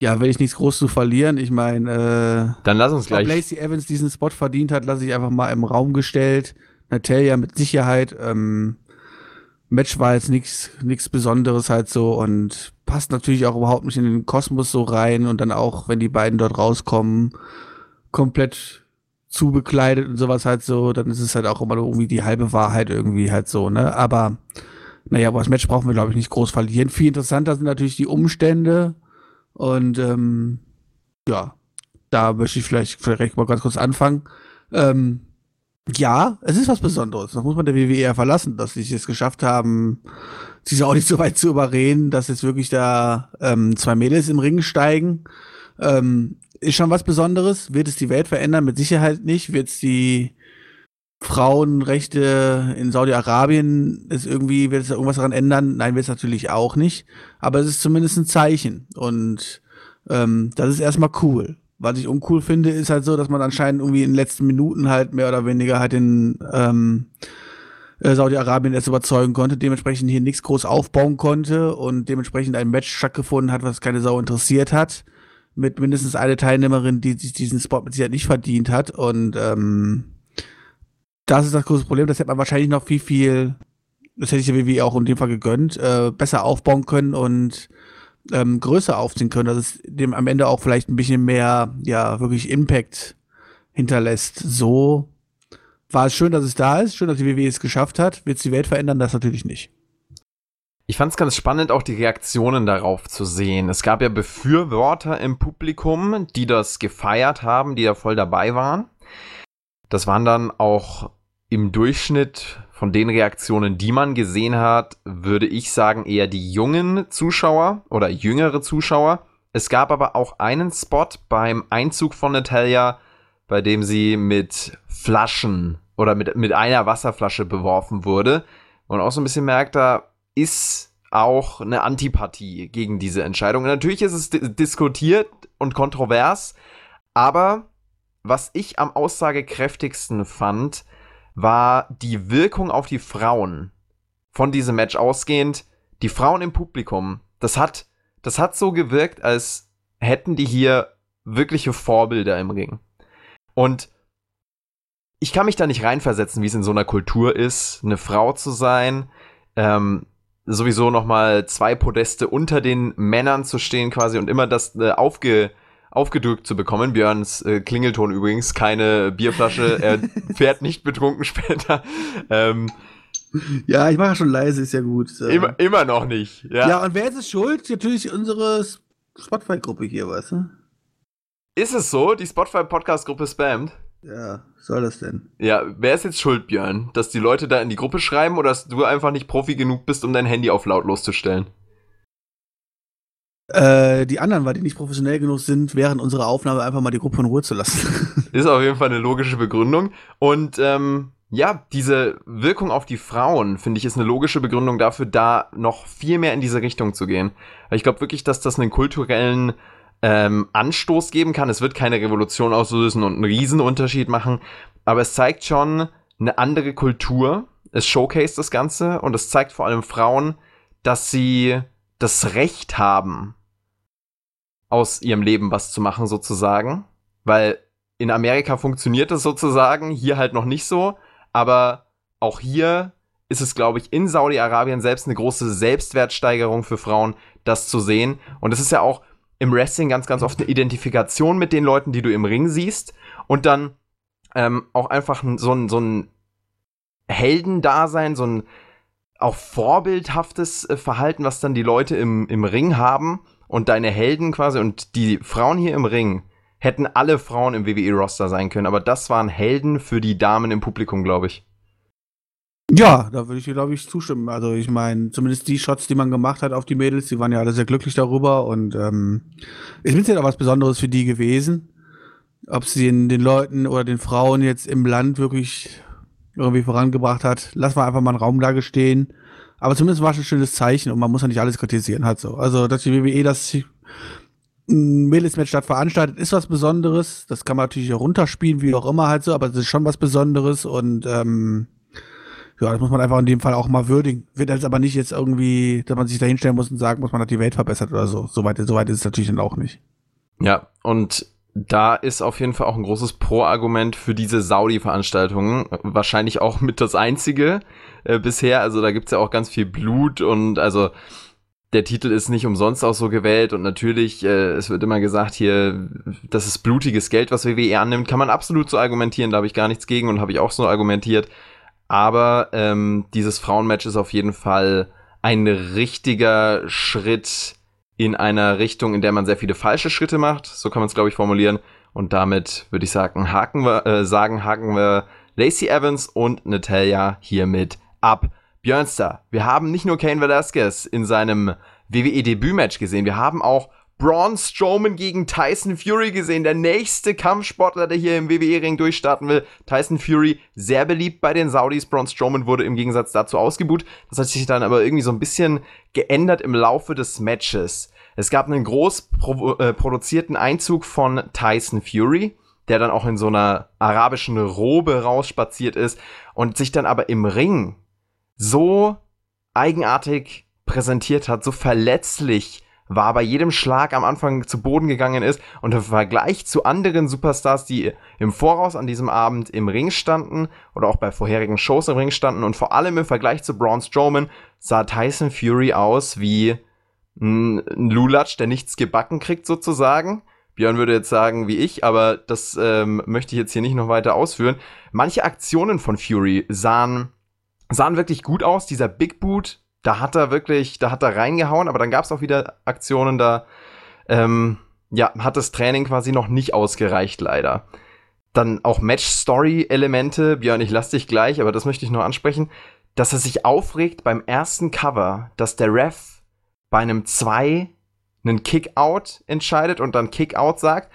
Ja, wenn ich nichts groß zu verlieren, ich meine, äh, dann lass uns gleich. Lacey Evans diesen Spot verdient hat, lasse ich einfach mal im Raum gestellt. Natalia mit Sicherheit. Ähm, Match war jetzt nichts nichts Besonderes halt so und passt natürlich auch überhaupt nicht in den Kosmos so rein und dann auch, wenn die beiden dort rauskommen, komplett zubekleidet und sowas halt so, dann ist es halt auch immer irgendwie die halbe Wahrheit irgendwie halt so, ne? Aber naja, aber das Match brauchen wir, glaube ich, nicht groß verlieren. Viel interessanter sind natürlich die Umstände und ähm, ja, da möchte ich vielleicht, vielleicht mal ganz kurz anfangen. Ähm, ja, es ist was Besonderes. Das muss man der WWE ja verlassen, dass sie es geschafft haben, sich auch nicht so weit zu überreden, dass jetzt wirklich da ähm, zwei Mädels im Ring steigen. Ähm, ist schon was Besonderes. Wird es die Welt verändern? Mit Sicherheit nicht. Wird es die Frauenrechte in Saudi-Arabien ist irgendwie, wird es irgendwas daran ändern? Nein, wird es natürlich auch nicht. Aber es ist zumindest ein Zeichen. Und ähm, das ist erstmal cool. Was ich uncool finde, ist halt so, dass man anscheinend irgendwie in den letzten Minuten halt mehr oder weniger halt den ähm, äh, Saudi-Arabien erst überzeugen konnte, dementsprechend hier nichts groß aufbauen konnte und dementsprechend ein Match stattgefunden hat, was keine Sau interessiert hat. Mit mindestens eine Teilnehmerin, die sich diesen Spot mit Sicherheit nicht verdient hat. Und ähm, das ist das große Problem. Das hätte man wahrscheinlich noch viel, viel, das hätte ich der WWE auch in dem Fall gegönnt, äh, besser aufbauen können und ähm, größer aufziehen können, dass es dem am Ende auch vielleicht ein bisschen mehr, ja, wirklich Impact hinterlässt. So war es schön, dass es da ist, schön, dass die WWE es geschafft hat. Wird es die Welt verändern? Das natürlich nicht. Ich fand es ganz spannend, auch die Reaktionen darauf zu sehen. Es gab ja Befürworter im Publikum, die das gefeiert haben, die da voll dabei waren. Das waren dann auch im Durchschnitt von den Reaktionen, die man gesehen hat, würde ich sagen, eher die jungen Zuschauer oder jüngere Zuschauer. Es gab aber auch einen Spot beim Einzug von Natalia, bei dem sie mit Flaschen oder mit, mit einer Wasserflasche beworfen wurde. Und auch so ein bisschen merkt, da ist auch eine Antipathie gegen diese Entscheidung. Und natürlich ist es diskutiert und kontrovers, aber was ich am aussagekräftigsten fand, war die Wirkung auf die Frauen von diesem Match ausgehend. Die Frauen im Publikum, das hat, das hat so gewirkt, als hätten die hier wirkliche Vorbilder im Ring. Und ich kann mich da nicht reinversetzen, wie es in so einer Kultur ist, eine Frau zu sein, ähm, sowieso noch mal zwei Podeste unter den Männern zu stehen quasi und immer das äh, aufge aufgedrückt zu bekommen. Björns äh, Klingelton übrigens, keine Bierflasche, er fährt nicht betrunken später. Ähm, ja, ich mache schon leise, ist ja gut. Immer, immer noch nicht. Ja. ja, und wer ist es schuld? Natürlich unsere Spotify-Gruppe hier, weißt du? Ist es so? Die Spotify-Podcast-Gruppe spammt? Ja, soll das denn? Ja, wer ist jetzt schuld, Björn? Dass die Leute da in die Gruppe schreiben oder dass du einfach nicht Profi genug bist, um dein Handy auf lautlos zu stellen? Äh, die anderen, weil die nicht professionell genug sind, während unserer Aufnahme einfach mal die Gruppe in Ruhe zu lassen. Ist auf jeden Fall eine logische Begründung. Und ähm, ja, diese Wirkung auf die Frauen, finde ich, ist eine logische Begründung dafür, da noch viel mehr in diese Richtung zu gehen. Ich glaube wirklich, dass das einen kulturellen ähm, Anstoß geben kann. Es wird keine Revolution auslösen und einen Riesenunterschied machen, aber es zeigt schon eine andere Kultur. Es showcase das Ganze und es zeigt vor allem Frauen, dass sie das Recht haben, aus ihrem Leben was zu machen, sozusagen. Weil in Amerika funktioniert das sozusagen, hier halt noch nicht so. Aber auch hier ist es, glaube ich, in Saudi-Arabien selbst eine große Selbstwertsteigerung für Frauen, das zu sehen. Und es ist ja auch im Wrestling ganz, ganz oft eine Identifikation mit den Leuten, die du im Ring siehst. Und dann ähm, auch einfach so ein, so ein Heldendasein, so ein auch vorbildhaftes äh, Verhalten, was dann die Leute im, im Ring haben und deine Helden quasi und die Frauen hier im Ring hätten alle Frauen im WWE-Roster sein können, aber das waren Helden für die Damen im Publikum, glaube ich. Ja, da würde ich, glaube ich, zustimmen. Also ich meine, zumindest die Shots, die man gemacht hat auf die Mädels, die waren ja alle sehr glücklich darüber und ähm, ist mit ja auch was Besonderes für die gewesen. Ob sie den, den Leuten oder den Frauen jetzt im Land wirklich irgendwie vorangebracht hat, lassen wir einfach mal einen Raum da stehen. Aber zumindest war es ein schönes Zeichen und man muss ja nicht alles kritisieren, halt so. Also, dass die WWE das Mädelsmatch statt veranstaltet, ist was Besonderes. Das kann man natürlich auch runterspielen, wie auch immer halt so, aber es ist schon was Besonderes und ähm, ja, das muss man einfach in dem Fall auch mal würdigen. Wird jetzt aber nicht jetzt irgendwie, dass man sich da hinstellen muss und sagen muss, man hat die Welt verbessert oder so. Soweit so weit ist es natürlich dann auch nicht. Ja, und da ist auf jeden Fall auch ein großes Pro-Argument für diese Saudi-Veranstaltungen. Wahrscheinlich auch mit das einzige äh, bisher. Also da gibt's ja auch ganz viel Blut und also der Titel ist nicht umsonst auch so gewählt und natürlich, äh, es wird immer gesagt hier, das ist blutiges Geld, was WWE annimmt. Kann man absolut so argumentieren, da habe ich gar nichts gegen und habe ich auch so argumentiert. Aber ähm, dieses Frauenmatch ist auf jeden Fall ein richtiger Schritt in einer Richtung, in der man sehr viele falsche Schritte macht. So kann man es, glaube ich, formulieren. Und damit würde ich sagen, haken wir, äh, sagen, haken wir Lacey Evans und Natalia hiermit ab. Björnster, wir haben nicht nur Kane Velasquez in seinem WWE-Debütmatch gesehen, wir haben auch Braun Strowman gegen Tyson Fury gesehen. Der nächste Kampfsportler, der hier im WWE-Ring durchstarten will. Tyson Fury, sehr beliebt bei den Saudis. Braun Strowman wurde im Gegensatz dazu ausgebuht. Das hat sich dann aber irgendwie so ein bisschen geändert im Laufe des Matches. Es gab einen groß pro äh, produzierten Einzug von Tyson Fury, der dann auch in so einer arabischen Robe rausspaziert ist und sich dann aber im Ring so eigenartig präsentiert hat, so verletzlich war bei jedem Schlag am Anfang zu Boden gegangen ist und im Vergleich zu anderen Superstars, die im Voraus an diesem Abend im Ring standen oder auch bei vorherigen Shows im Ring standen und vor allem im Vergleich zu Braun Strowman sah Tyson Fury aus wie ein Lulatsch, der nichts gebacken kriegt sozusagen. Björn würde jetzt sagen wie ich, aber das ähm, möchte ich jetzt hier nicht noch weiter ausführen. Manche Aktionen von Fury sahen, sahen wirklich gut aus. Dieser Big Boot da hat er wirklich, da hat er reingehauen, aber dann gab es auch wieder Aktionen, da ähm, ja, hat das Training quasi noch nicht ausgereicht, leider. Dann auch Match-Story-Elemente, Björn, ich lass dich gleich, aber das möchte ich nur ansprechen, dass er sich aufregt beim ersten Cover, dass der Ref bei einem 2 einen Kick-Out entscheidet und dann Kick-Out sagt.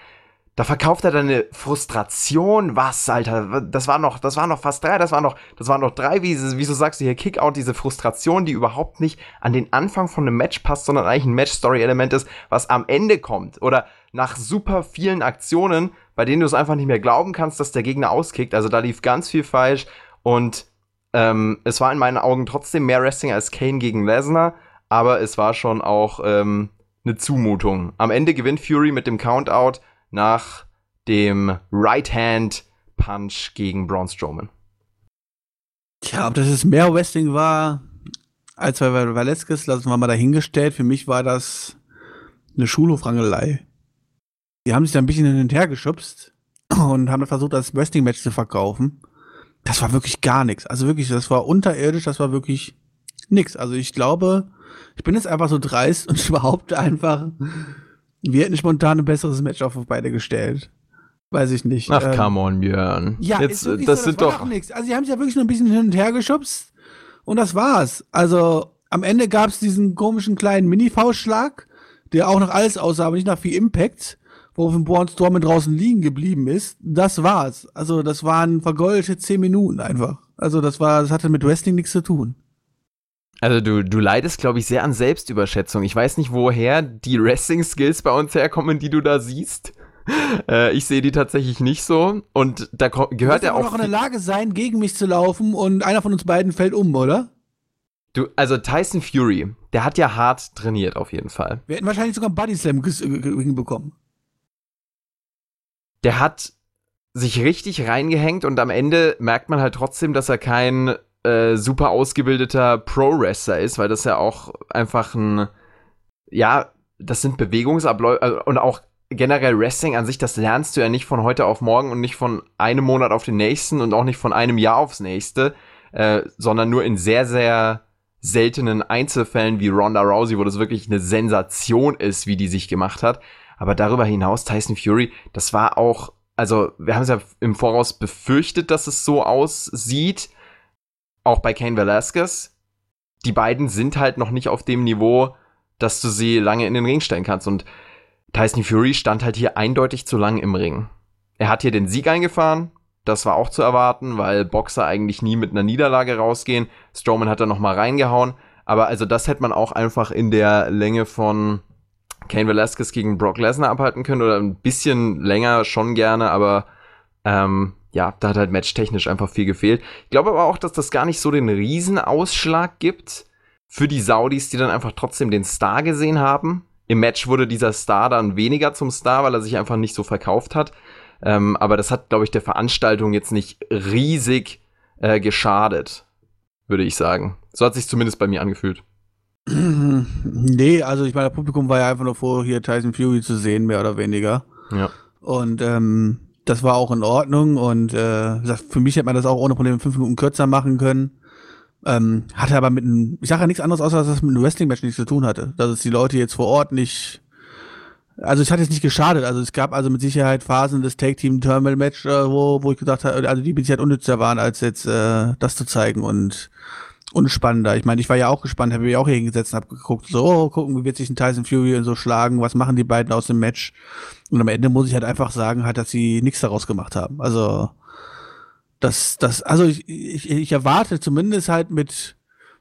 Da verkauft er dann eine Frustration. Was, Alter? Das war noch, das war noch fast drei, das war noch, das waren noch drei, wie, wieso sagst du hier Kickout, diese Frustration, die überhaupt nicht an den Anfang von einem Match passt, sondern eigentlich ein Match-Story-Element ist, was am Ende kommt. Oder nach super vielen Aktionen, bei denen du es einfach nicht mehr glauben kannst, dass der Gegner auskickt. Also da lief ganz viel falsch und ähm, es war in meinen Augen trotzdem mehr Wrestling als Kane gegen Lesnar, aber es war schon auch ähm, eine Zumutung. Am Ende gewinnt Fury mit dem Countout nach dem Right-Hand-Punch gegen Braun Strowman. Tja, ob das jetzt mehr Wrestling war als bei Velasquez, lassen wir mal dahingestellt. Für mich war das eine Schulhofrangelei. Die haben sich da ein bisschen hin und her geschubst und haben versucht, das Wrestling-Match zu verkaufen. Das war wirklich gar nichts. Also wirklich, das war unterirdisch, das war wirklich nichts. Also ich glaube, ich bin jetzt einfach so dreist und ich behaupte einfach, wir hätten spontan ein besseres Match auf beide gestellt. Weiß ich nicht. Ach, ähm, come on, Björn. Ja, Jetzt, das, so, das sind doch. nichts. Also, sie haben sich ja wirklich nur ein bisschen hin und her geschubst. Und das war's. Also, am Ende gab's diesen komischen kleinen Mini-Faustschlag, der auch noch alles aussah, aber nicht nach viel Impact, woraufhin Born Storm draußen liegen geblieben ist. Das war's. Also, das waren vergoldete zehn Minuten einfach. Also, das war, das hatte mit Wrestling nichts zu tun. Also du, du leidest, glaube ich, sehr an Selbstüberschätzung. Ich weiß nicht, woher die Wrestling-Skills bei uns herkommen, die du da siehst. Äh, ich sehe die tatsächlich nicht so. Und da gehört er auch. noch in der Lage sein, gegen mich zu laufen und einer von uns beiden fällt um, oder? Du, also Tyson Fury, der hat ja hart trainiert auf jeden Fall. Wir hätten wahrscheinlich sogar einen Body Slam hinbekommen. Der hat sich richtig reingehängt und am Ende merkt man halt trotzdem, dass er kein äh, super ausgebildeter Pro-Wrestler ist, weil das ja auch einfach ein, ja, das sind Bewegungsabläufe äh, und auch generell Wrestling an sich, das lernst du ja nicht von heute auf morgen und nicht von einem Monat auf den nächsten und auch nicht von einem Jahr aufs nächste, äh, sondern nur in sehr, sehr seltenen Einzelfällen wie Ronda Rousey, wo das wirklich eine Sensation ist, wie die sich gemacht hat. Aber darüber hinaus, Tyson Fury, das war auch, also wir haben es ja im Voraus befürchtet, dass es so aussieht auch bei Kane Velasquez, die beiden sind halt noch nicht auf dem Niveau, dass du sie lange in den Ring stellen kannst. Und Tyson Fury stand halt hier eindeutig zu lang im Ring. Er hat hier den Sieg eingefahren. Das war auch zu erwarten, weil Boxer eigentlich nie mit einer Niederlage rausgehen. Strowman hat da noch mal reingehauen. Aber also das hätte man auch einfach in der Länge von Kane Velasquez gegen Brock Lesnar abhalten können oder ein bisschen länger schon gerne, aber ähm, ja, da hat halt matchtechnisch einfach viel gefehlt. Ich glaube aber auch, dass das gar nicht so den Riesenausschlag gibt für die Saudis, die dann einfach trotzdem den Star gesehen haben. Im Match wurde dieser Star dann weniger zum Star, weil er sich einfach nicht so verkauft hat. Ähm, aber das hat, glaube ich, der Veranstaltung jetzt nicht riesig äh, geschadet, würde ich sagen. So hat sich zumindest bei mir angefühlt. Nee, also ich meine, das Publikum war ja einfach nur froh, hier Tyson Fury zu sehen, mehr oder weniger. Ja. Und ähm, das war auch in Ordnung und äh, für mich hätte man das auch ohne Probleme fünf Minuten kürzer machen können. Ähm, hatte aber mit einem, ich sage ja nichts anderes, außer dass das mit einem Wrestling-Match nichts zu tun hatte. Dass es die Leute jetzt vor Ort nicht, also es hat jetzt nicht geschadet. Also es gab also mit Sicherheit Phasen des Take-Team-Terminal-Match, äh, wo, wo ich gedacht habe, also die mit Sicherheit unnützer waren, als jetzt äh, das zu zeigen und unspannender. Ich meine, ich war ja auch gespannt, habe mich auch hier hingesetzt und habe geguckt, so, oh, gucken, wie wird sich ein Tyson Fury und so schlagen, was machen die beiden aus dem Match. Und am Ende muss ich halt einfach sagen, halt, dass sie nichts daraus gemacht haben. Also, das, das, also ich, ich, ich erwarte zumindest halt mit,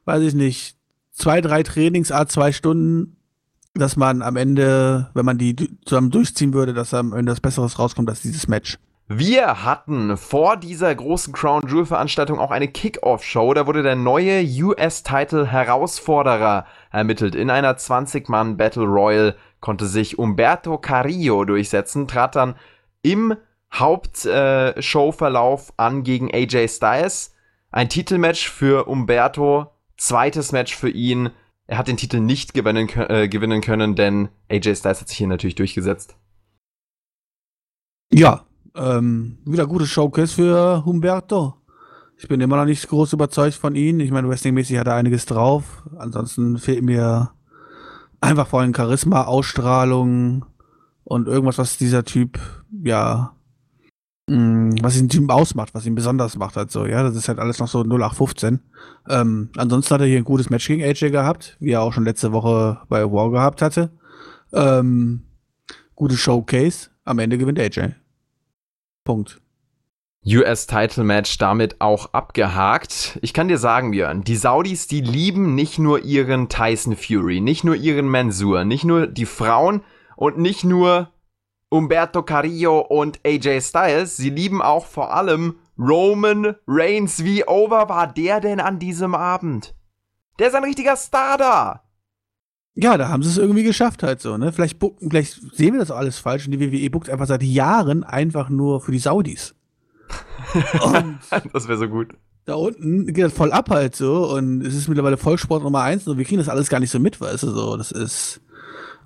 weiß ich nicht, zwei, drei Trainingsart, zwei Stunden, dass man am Ende, wenn man die zusammen durchziehen würde, dass am Ende das Besseres rauskommt als dieses Match. Wir hatten vor dieser großen Crown Jewel Veranstaltung auch eine Kickoff-Show. Da wurde der neue US-Title-Herausforderer ermittelt. In einer 20-Mann Battle Royal konnte sich Umberto Carrillo durchsetzen, trat dann im Hauptshowverlauf äh, an gegen AJ Styles. Ein Titelmatch für Umberto, zweites Match für ihn. Er hat den Titel nicht gewinnen, äh, gewinnen können, denn AJ Styles hat sich hier natürlich durchgesetzt. Ja, ähm, wieder gutes Showcase für Humberto. Ich bin immer noch nicht groß überzeugt von ihm. Ich meine, Wrestling-mäßig hat er einiges drauf. Ansonsten fehlt mir einfach vor allem Charisma, Ausstrahlung und irgendwas, was dieser Typ, ja, mm, was ihn Typ ausmacht, was ihn besonders macht halt so, ja. Das ist halt alles noch so 0815. Ähm, ansonsten hat er hier ein gutes Match gegen AJ gehabt, wie er auch schon letzte Woche bei War gehabt hatte. Ähm, gutes Showcase. Am Ende gewinnt AJ. Punkt. US-Title-Match damit auch abgehakt. Ich kann dir sagen, Björn, die Saudis, die lieben nicht nur ihren Tyson Fury, nicht nur ihren Mensur, nicht nur die Frauen und nicht nur Umberto Carrillo und AJ Styles, sie lieben auch vor allem Roman Reigns. Wie over war der denn an diesem Abend? Der ist ein richtiger Star da. Ja, da haben sie es irgendwie geschafft halt so, ne? Vielleicht, bucken, vielleicht sehen wir das alles falsch und die WWE buckt einfach seit Jahren einfach nur für die Saudis. das wäre so gut. Da unten geht das voll ab halt so und es ist mittlerweile Vollsport Nummer eins und wir kriegen das alles gar nicht so mit, weißt du, so. Das ist,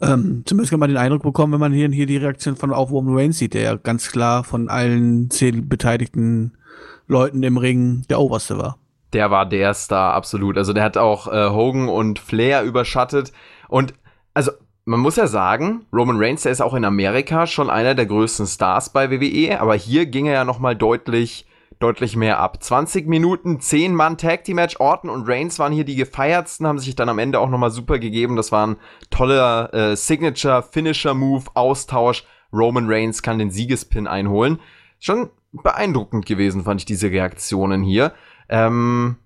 ähm, zumindest kann man den Eindruck bekommen, wenn man hier, hier die Reaktion von auch Roman Reigns sieht, der ja ganz klar von allen zehn beteiligten Leuten im Ring der Oberste war der war der Star, absolut. Also der hat auch äh, Hogan und Flair überschattet. Und also man muss ja sagen, Roman Reigns, der ist auch in Amerika schon einer der größten Stars bei WWE, aber hier ging er ja noch mal deutlich deutlich mehr ab. 20 Minuten, 10 Mann Tag Team Match. Orton und Reigns waren hier die gefeiertsten, haben sich dann am Ende auch noch mal super gegeben. Das war ein toller äh, Signature Finisher Move Austausch. Roman Reigns kann den Siegespin einholen. Schon beeindruckend gewesen fand ich diese Reaktionen hier. Ähm,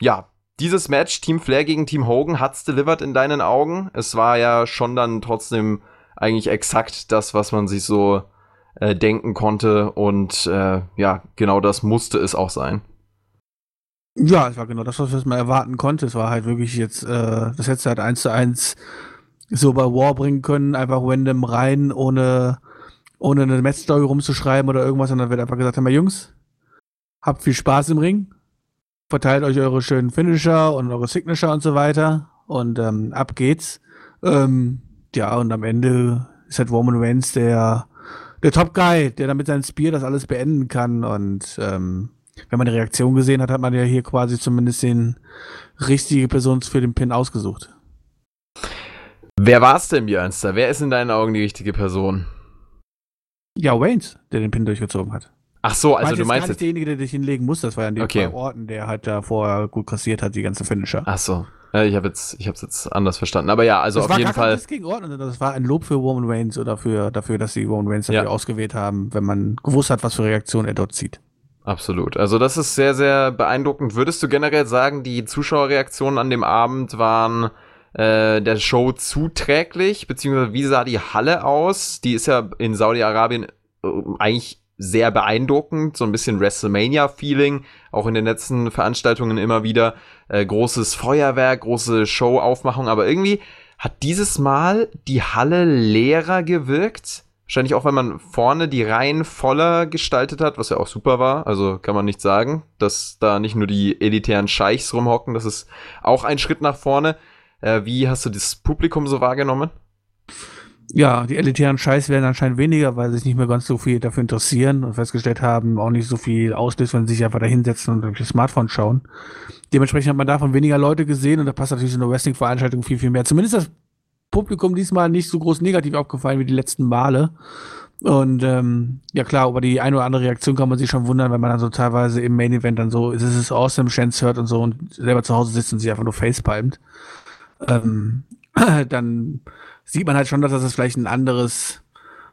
ja, dieses Match, Team Flair gegen Team Hogan, hat's delivered in deinen Augen. Es war ja schon dann trotzdem eigentlich exakt das, was man sich so äh, denken konnte. Und äh, ja, genau das musste es auch sein. Ja, es war genau das, was man erwarten konnte. Es war halt wirklich jetzt, äh, das hätte halt eins zu eins so bei War bringen können, einfach random rein, ohne, ohne eine Matchstory rumzuschreiben oder irgendwas, und dann wird einfach gesagt, hör mal Jungs, habt viel Spaß im Ring, verteilt euch eure schönen Finisher und eure Signature und so weiter und ähm, ab geht's. Ähm, ja, und am Ende ist halt Roman Reigns der, der Top Guy, der dann mit seinem Spear das alles beenden kann und ähm, wenn man die Reaktion gesehen hat, hat man ja hier quasi zumindest den richtige Person für den Pin ausgesucht. Wer war's denn, Björnster? Wer ist in deinen Augen die richtige Person? Ja, Waynes, der den Pin durchgezogen hat. Ach so, also du meinst jetzt. derjenige, der dich hinlegen muss, das war ja an den Okay. zwei Orten, der halt da vorher gut kassiert hat, die ganze Finisher. Ach so. Ich habe jetzt, ich habe jetzt anders verstanden. Aber ja, also das auf jeden Fall. Diss gegen Orton, das war ein Lob für Roman Reigns oder für, dafür, dass sie Roman Reigns dafür Ja. ausgewählt haben, wenn man gewusst hat, was für Reaktion er dort zieht. Absolut. Also das ist sehr, sehr beeindruckend. Würdest du generell sagen, die Zuschauerreaktionen an dem Abend waren äh, der Show zuträglich? Beziehungsweise wie sah die Halle aus? Die ist ja in Saudi-Arabien äh, eigentlich sehr beeindruckend. So ein bisschen WrestleMania-Feeling. Auch in den letzten Veranstaltungen immer wieder. Äh, großes Feuerwerk, große Show-Aufmachung. Aber irgendwie hat dieses Mal die Halle leerer gewirkt. Wahrscheinlich auch, weil man vorne die Reihen voller gestaltet hat, was ja auch super war. Also kann man nicht sagen, dass da nicht nur die elitären Scheichs rumhocken. Das ist auch ein Schritt nach vorne. Äh, wie hast du das Publikum so wahrgenommen? Ja, die elitären Scheiß werden anscheinend weniger, weil sie sich nicht mehr ganz so viel dafür interessieren und festgestellt haben, auch nicht so viel auslöst, wenn sie sich einfach da hinsetzen und auf ihr Smartphone schauen. Dementsprechend hat man davon weniger Leute gesehen und da passt natürlich so eine Wrestling-Veranstaltung viel, viel mehr. Zumindest das Publikum diesmal nicht so groß negativ aufgefallen wie die letzten Male. Und ähm, ja klar, über die eine oder andere Reaktion kann man sich schon wundern, wenn man dann so teilweise im Main Event dann so, es ist awesome, Chance hört und so und selber zu Hause sitzt und sich einfach nur facepalmt. Ähm, dann sieht man halt schon, dass das vielleicht ein anderes,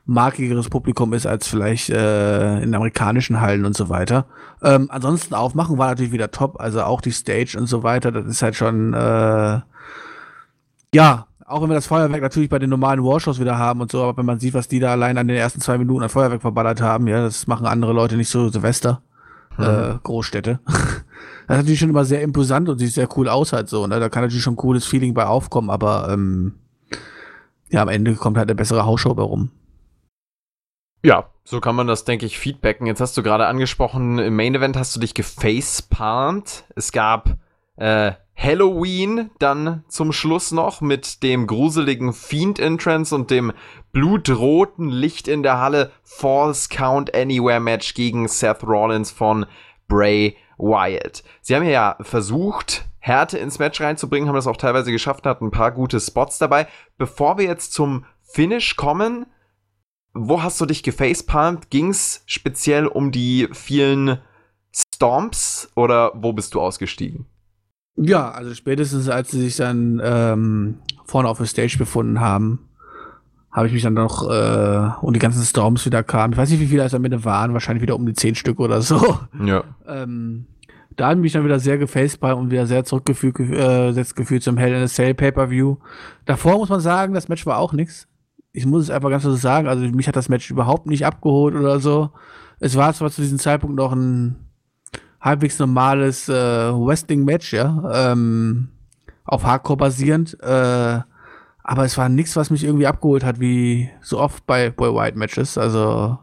markigeres Publikum ist als vielleicht äh, in amerikanischen Hallen und so weiter. Ähm, ansonsten aufmachen war natürlich wieder top, also auch die Stage und so weiter, das ist halt schon, äh, ja, auch wenn wir das Feuerwerk natürlich bei den normalen Warshows wieder haben und so, aber wenn man sieht, was die da allein an den ersten zwei Minuten an Feuerwerk verballert haben, ja, das machen andere Leute nicht so Silvester, äh, Großstädte. das ist natürlich schon immer sehr imposant und sieht sehr cool aus halt so, ne? Da kann natürlich schon ein cooles Feeling bei aufkommen, aber ähm, ja, am Ende kommt halt eine bessere Hausshow rum. Ja, so kann man das, denke ich, feedbacken. Jetzt hast du gerade angesprochen, im Main Event hast du dich gefacepalmt. Es gab äh, Halloween dann zum Schluss noch mit dem gruseligen Fiend Entrance und dem blutroten Licht in der Halle False Count Anywhere Match gegen Seth Rollins von Bray Wyatt. Sie haben ja versucht, Härte ins Match reinzubringen, haben das auch teilweise geschafft, hatten ein paar gute Spots dabei. Bevor wir jetzt zum Finish kommen, wo hast du dich gefacepalmt? Ging's speziell um die vielen Stomps oder wo bist du ausgestiegen? Ja, also spätestens als sie sich dann ähm, vorne auf der Stage befunden haben, habe ich mich dann noch äh, und die ganzen Storms wieder kamen. Ich weiß nicht, wie viele es am Ende waren, wahrscheinlich wieder um die zehn Stück oder so. Ja. Ähm, da habe ich dann wieder sehr gefacepalmt und wieder sehr zurückgefühlt äh, gefühlt zum Hell in a Cell Pay-Per-View. Davor muss man sagen, das Match war auch nix. Ich muss es einfach ganz so sagen, also mich hat das Match überhaupt nicht abgeholt oder so. Es war zwar zu diesem Zeitpunkt noch ein halbwegs normales äh, Wrestling-Match, ja, ähm, auf Hardcore basierend, äh, aber es war nichts, was mich irgendwie abgeholt hat, wie so oft bei Boy White Matches. Also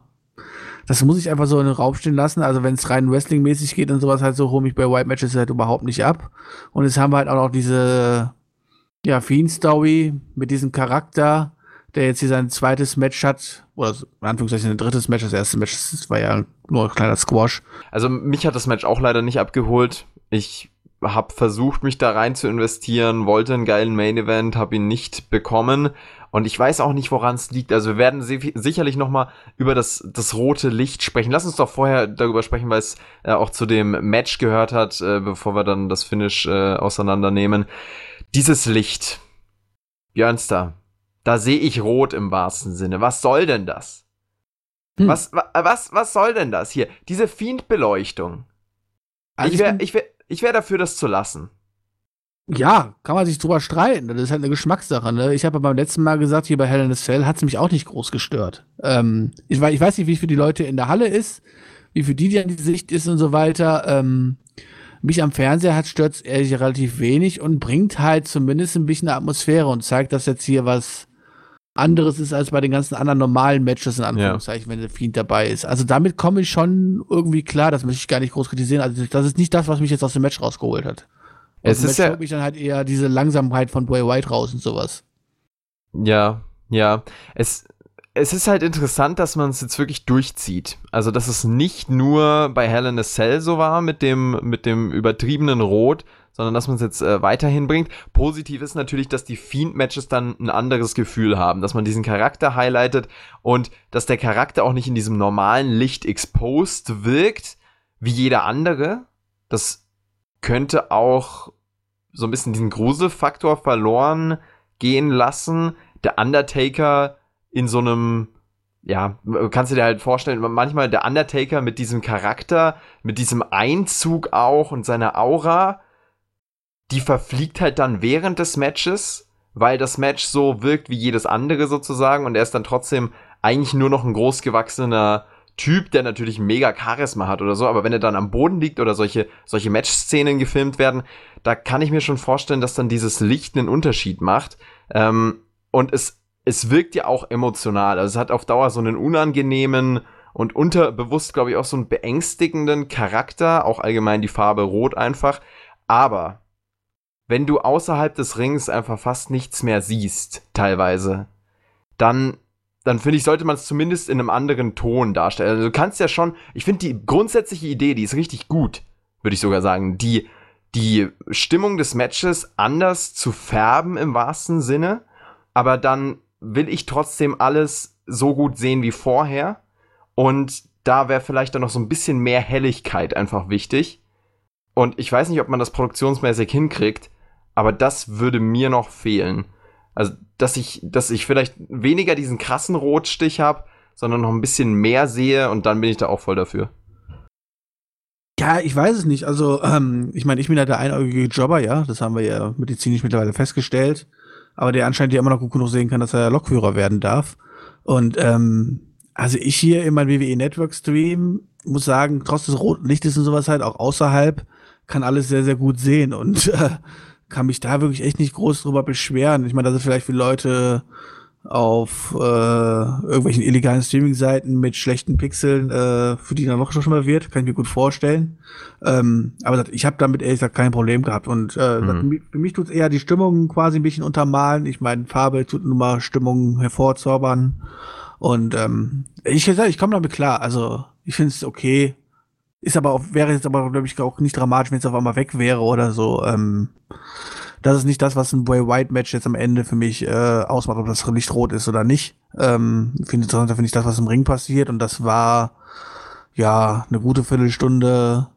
das muss ich einfach so in den Raum stehen lassen. Also wenn es rein Wrestling-mäßig geht und sowas halt so, hole mich bei White Matches halt überhaupt nicht ab. Und jetzt haben wir halt auch noch diese ja, Fiend-Story mit diesem Charakter, der jetzt hier sein zweites Match hat, oder in Anführungszeichen ein drittes Match, das erste Match das war ja nur ein kleiner Squash. Also mich hat das Match auch leider nicht abgeholt. Ich habe versucht, mich da rein zu investieren, wollte einen geilen Main Event, habe ihn nicht bekommen. Und ich weiß auch nicht, woran es liegt. Also wir werden si sicherlich noch mal über das, das rote Licht sprechen. Lass uns doch vorher darüber sprechen, weil es äh, auch zu dem Match gehört hat, äh, bevor wir dann das Finish äh, auseinandernehmen. Dieses Licht, Björnster, da sehe ich rot im wahrsten Sinne. Was soll denn das? Hm. Was, wa was, was soll denn das hier? Diese Fiend-Beleuchtung. Also ich wäre ich wär, ich wär dafür, das zu lassen. Ja, kann man sich drüber streiten. Das ist halt eine Geschmackssache. Ne? Ich habe beim letzten Mal gesagt, hier bei a Cell hat es mich auch nicht groß gestört. Ähm, ich, ich weiß nicht, wie für die Leute in der Halle ist, wie für die, die an die Sicht ist und so weiter. Ähm, mich am Fernseher hat stört es ehrlich relativ wenig und bringt halt zumindest ein bisschen Atmosphäre und zeigt, dass jetzt hier was anderes ist als bei den ganzen anderen normalen Matches, in Anführungszeichen, wenn der Fiend dabei ist. Also damit komme ich schon irgendwie klar, das möchte ich gar nicht groß kritisieren. Also das ist nicht das, was mich jetzt aus dem Match rausgeholt hat. Es dem ist ja- mich dann halt eher diese Langsamkeit von Bray White raus und sowas. Ja, ja. Es, es ist halt interessant, dass man es jetzt wirklich durchzieht. Also, dass es nicht nur bei Hell in a Cell so war mit dem, mit dem übertriebenen Rot, sondern dass man es jetzt äh, weiterhin bringt. Positiv ist natürlich, dass die Fiend-Matches dann ein anderes Gefühl haben, dass man diesen Charakter highlightet und dass der Charakter auch nicht in diesem normalen Licht exposed wirkt, wie jeder andere. Das könnte auch so ein bisschen diesen Gruselfaktor verloren gehen lassen. Der Undertaker in so einem ja, kannst du dir halt vorstellen, manchmal der Undertaker mit diesem Charakter, mit diesem Einzug auch und seiner Aura, die verfliegt halt dann während des Matches, weil das Match so wirkt wie jedes andere sozusagen und er ist dann trotzdem eigentlich nur noch ein großgewachsener Typ, der natürlich mega Charisma hat oder so, aber wenn er dann am Boden liegt oder solche, solche Match-Szenen gefilmt werden, da kann ich mir schon vorstellen, dass dann dieses Licht einen Unterschied macht. Ähm, und es es wirkt ja auch emotional. Also es hat auf Dauer so einen unangenehmen und unterbewusst, glaube ich, auch so einen beängstigenden Charakter, auch allgemein die Farbe Rot einfach. Aber wenn du außerhalb des Rings einfach fast nichts mehr siehst, teilweise, dann, dann finde ich, sollte man es zumindest in einem anderen Ton darstellen. Also du kannst ja schon, ich finde die grundsätzliche Idee, die ist richtig gut, würde ich sogar sagen, die, die Stimmung des Matches anders zu färben im wahrsten Sinne, aber dann will ich trotzdem alles so gut sehen wie vorher. Und da wäre vielleicht dann noch so ein bisschen mehr Helligkeit einfach wichtig. Und ich weiß nicht, ob man das produktionsmäßig hinkriegt, aber das würde mir noch fehlen. Also, dass ich, dass ich vielleicht weniger diesen krassen Rotstich habe, sondern noch ein bisschen mehr sehe und dann bin ich da auch voll dafür. Ja, ich weiß es nicht. Also, ähm, ich meine, ich bin ja der einäugige Jobber, ja. Das haben wir ja medizinisch mittlerweile festgestellt aber der anscheinend ja immer noch gut genug sehen kann, dass er Lokführer werden darf. Und ähm, also ich hier in meinem WWE Network Stream muss sagen, trotz des roten Lichtes und sowas halt auch außerhalb kann alles sehr, sehr gut sehen und äh, kann mich da wirklich echt nicht groß drüber beschweren. Ich meine, da sind vielleicht viele Leute auf äh, irgendwelchen illegalen Streaming-Seiten mit schlechten Pixeln, äh, für die dann noch schon mal wird, kann ich mir gut vorstellen. Ähm, aber ich habe damit ehrlich gesagt kein Problem gehabt. Und äh, mhm. für mich tut es eher die Stimmung quasi ein bisschen untermalen. Ich meine, Farbe tut nun mal Stimmung hervorzaubern. Und ähm, ich ich komme damit klar. Also ich finde es okay. Ist aber auch, wäre jetzt aber, glaube ich, auch nicht dramatisch, wenn es auf einmal weg wäre oder so. Ähm, das ist nicht das, was ein Bray White Match jetzt am Ende für mich äh, ausmacht, ob das Licht rot ist oder nicht. Ähm, finde interessanter finde ich das, was im Ring passiert und das war ja eine gute Viertelstunde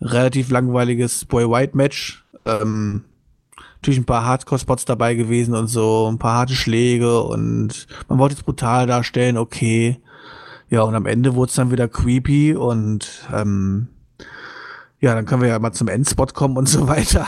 relativ langweiliges Bray White Match. Ähm, natürlich ein paar Hardcore-Spots dabei gewesen und so, ein paar harte Schläge und man wollte es brutal darstellen, okay. Ja, und am Ende wurde es dann wieder creepy und ähm, ja, dann können wir ja mal zum Endspot kommen und so weiter.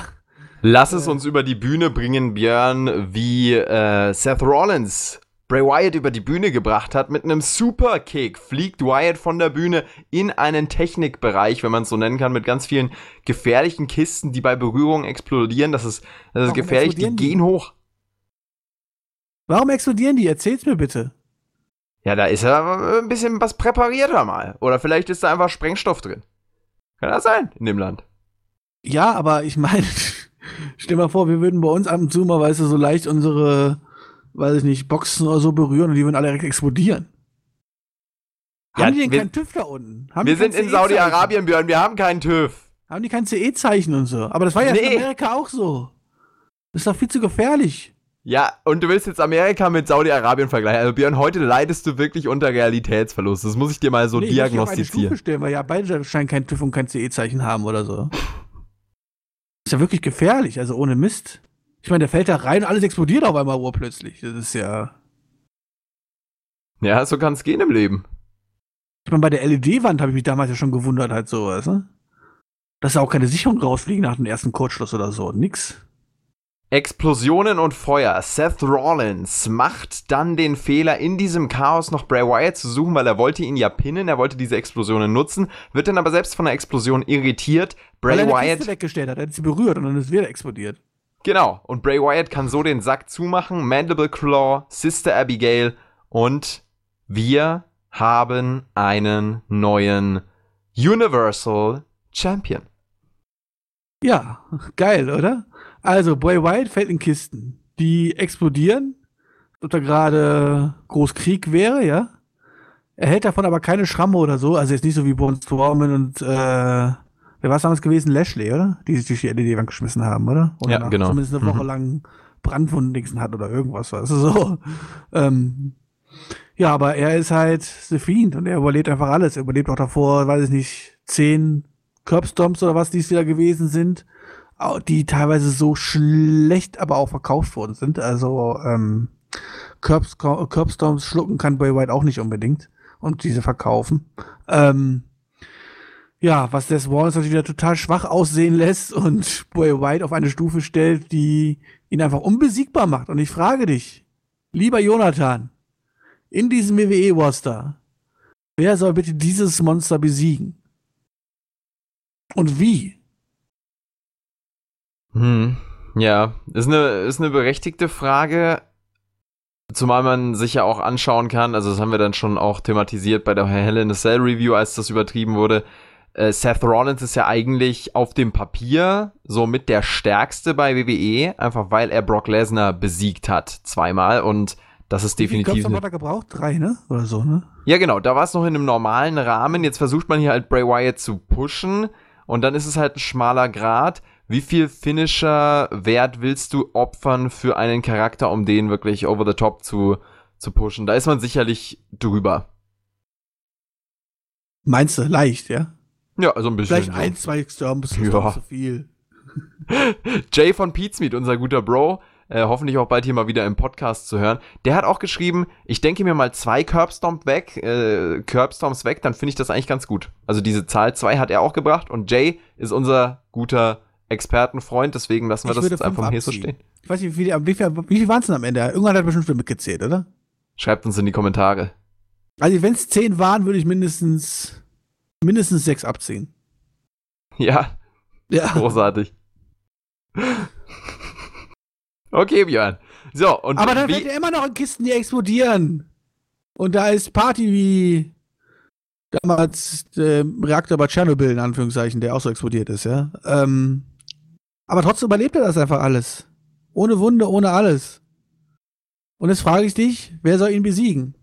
Lass es uns über die Bühne bringen, Björn, wie äh, Seth Rollins Bray Wyatt über die Bühne gebracht hat. Mit einem Superkick fliegt Wyatt von der Bühne in einen Technikbereich, wenn man es so nennen kann, mit ganz vielen gefährlichen Kisten, die bei Berührung explodieren. Das ist, das ist gefährlich, die gehen hoch. Warum explodieren die? Erzähl's mir bitte. Ja, da ist ja ein bisschen was präparierter mal. Oder vielleicht ist da einfach Sprengstoff drin. Kann das sein in dem Land? Ja, aber ich meine, Stell mal vor, wir würden bei uns ab und zu mal, weißt du, so leicht unsere, weiß ich nicht, Boxen oder so berühren und die würden alle direkt explodieren. Ja, haben die denn wir, keinen TÜV da unten? Haben wir sind in Saudi-Arabien, Björn, wir haben keinen TÜV. Haben die kein CE-Zeichen und so? Aber das war ja nee. in Amerika auch so. Das ist doch viel zu gefährlich. Ja, und du willst jetzt Amerika mit Saudi-Arabien vergleichen. Also Björn, heute leidest du wirklich unter Realitätsverlust. Das muss ich dir mal so nee, diagnostizieren. Ich Stufe stellen, weil ja beide scheinen kein TÜV und kein CE-Zeichen haben oder so. Ist ja wirklich gefährlich, also ohne Mist. Ich meine, der fällt da rein, alles explodiert auf einmal urplötzlich. Das ist ja. Ja, so kann es gehen im Leben. Ich meine, bei der LED-Wand habe ich mich damals ja schon gewundert, halt sowas, ne? Dass da auch keine Sicherung rausfliegen nach dem ersten Kurzschluss oder so. Nix. Explosionen und Feuer. Seth Rollins macht dann den Fehler, in diesem Chaos noch Bray Wyatt zu suchen, weil er wollte ihn ja pinnen, er wollte diese Explosionen nutzen, wird dann aber selbst von der Explosion irritiert. Bray weil er Wyatt. Kiste weggestellt hat, er hat sie berührt und dann ist wieder explodiert. Genau, und Bray Wyatt kann so den Sack zumachen. Mandible Claw, Sister Abigail und wir haben einen neuen Universal Champion. Ja, geil, oder? Also, Bray Wyatt fällt in Kisten. Die explodieren. Ob da gerade Großkrieg wäre, ja. Er hält davon aber keine Schramme oder so. Also jetzt nicht so wie Braun Strowman und äh, wer war es damals gewesen? Lashley, oder? Die sich durch die LED-Wand geschmissen haben, oder? oder Ja, genau. Zumindest eine Woche Mhm. lang Brandwundendingsen hat oder irgendwas, du, so. Ähm, ja, aber er ist halt The Fiend und er überlebt einfach alles. Er überlebt auch davor, weiß ich nicht, zehn Curbstomps oder was dies wieder gewesen sind, die teilweise so schlecht aber auch verkauft worden sind. Also, ähm, Curbs, Curbstomps schlucken kann Bray White auch nicht unbedingt und diese verkaufen. Ähm, ja, was Des Wallace natürlich wieder total schwach aussehen lässt und Bray White auf eine Stufe stellt, die ihn einfach unbesiegbar macht. Und ich frage dich, lieber Jonathan, in diesem WWE-Roster, wer soll bitte dieses Monster besiegen? Und wie? Hm, ja, ist eine, ist eine berechtigte Frage. Zumal man sich ja auch anschauen kann, also das haben wir dann schon auch thematisiert bei der Hell in a Cell Review, als das übertrieben wurde. Äh, Seth Rollins ist ja eigentlich auf dem Papier so mit der stärkste bei WWE, einfach weil er Brock Lesnar besiegt hat zweimal und das ist definitiv. Köpfe hat er gebraucht? Drei, ne? Oder so, ne? Ja, genau, da war es noch in einem normalen Rahmen. Jetzt versucht man hier halt Bray Wyatt zu pushen und dann ist es halt ein schmaler Grad. Wie viel Finisher-Wert willst du opfern für einen Charakter, um den wirklich over the top zu, zu pushen? Da ist man sicherlich drüber. Meinst du, leicht, ja? Ja, also ein bisschen. Vielleicht ein, zwei das ist Ja. so viel. Jay von Pizmeet, unser guter Bro, äh, hoffentlich auch bald hier mal wieder im Podcast zu hören, der hat auch geschrieben, ich denke mir mal zwei Curbstomp weg, äh, Curbstomps weg, dann finde ich das eigentlich ganz gut. Also diese Zahl zwei hat er auch gebracht und Jay ist unser guter Expertenfreund, deswegen lassen wir Ich das jetzt einfach fünf hier so stehen. Ich weiß nicht, wie viel, wie viel, wie viel waren es denn am Ende? Irgendwann hat bestimmt schon mitgezählt, oder? Schreibt uns in die Kommentare. Also, wenn es zehn waren, würde ich mindestens, mindestens sechs abziehen. Ja, Ja. großartig. okay, Björn. So, und Aber dann fällt er immer noch in Kisten, die explodieren. Und da ist Party wie damals der Reaktor bei Tschernobyl, in Anführungszeichen, der auch so explodiert ist, ja. Ähm, aber trotzdem überlebt er das einfach alles. Ohne Wunde, ohne alles. Und jetzt frage ich dich, wer soll ihn besiegen?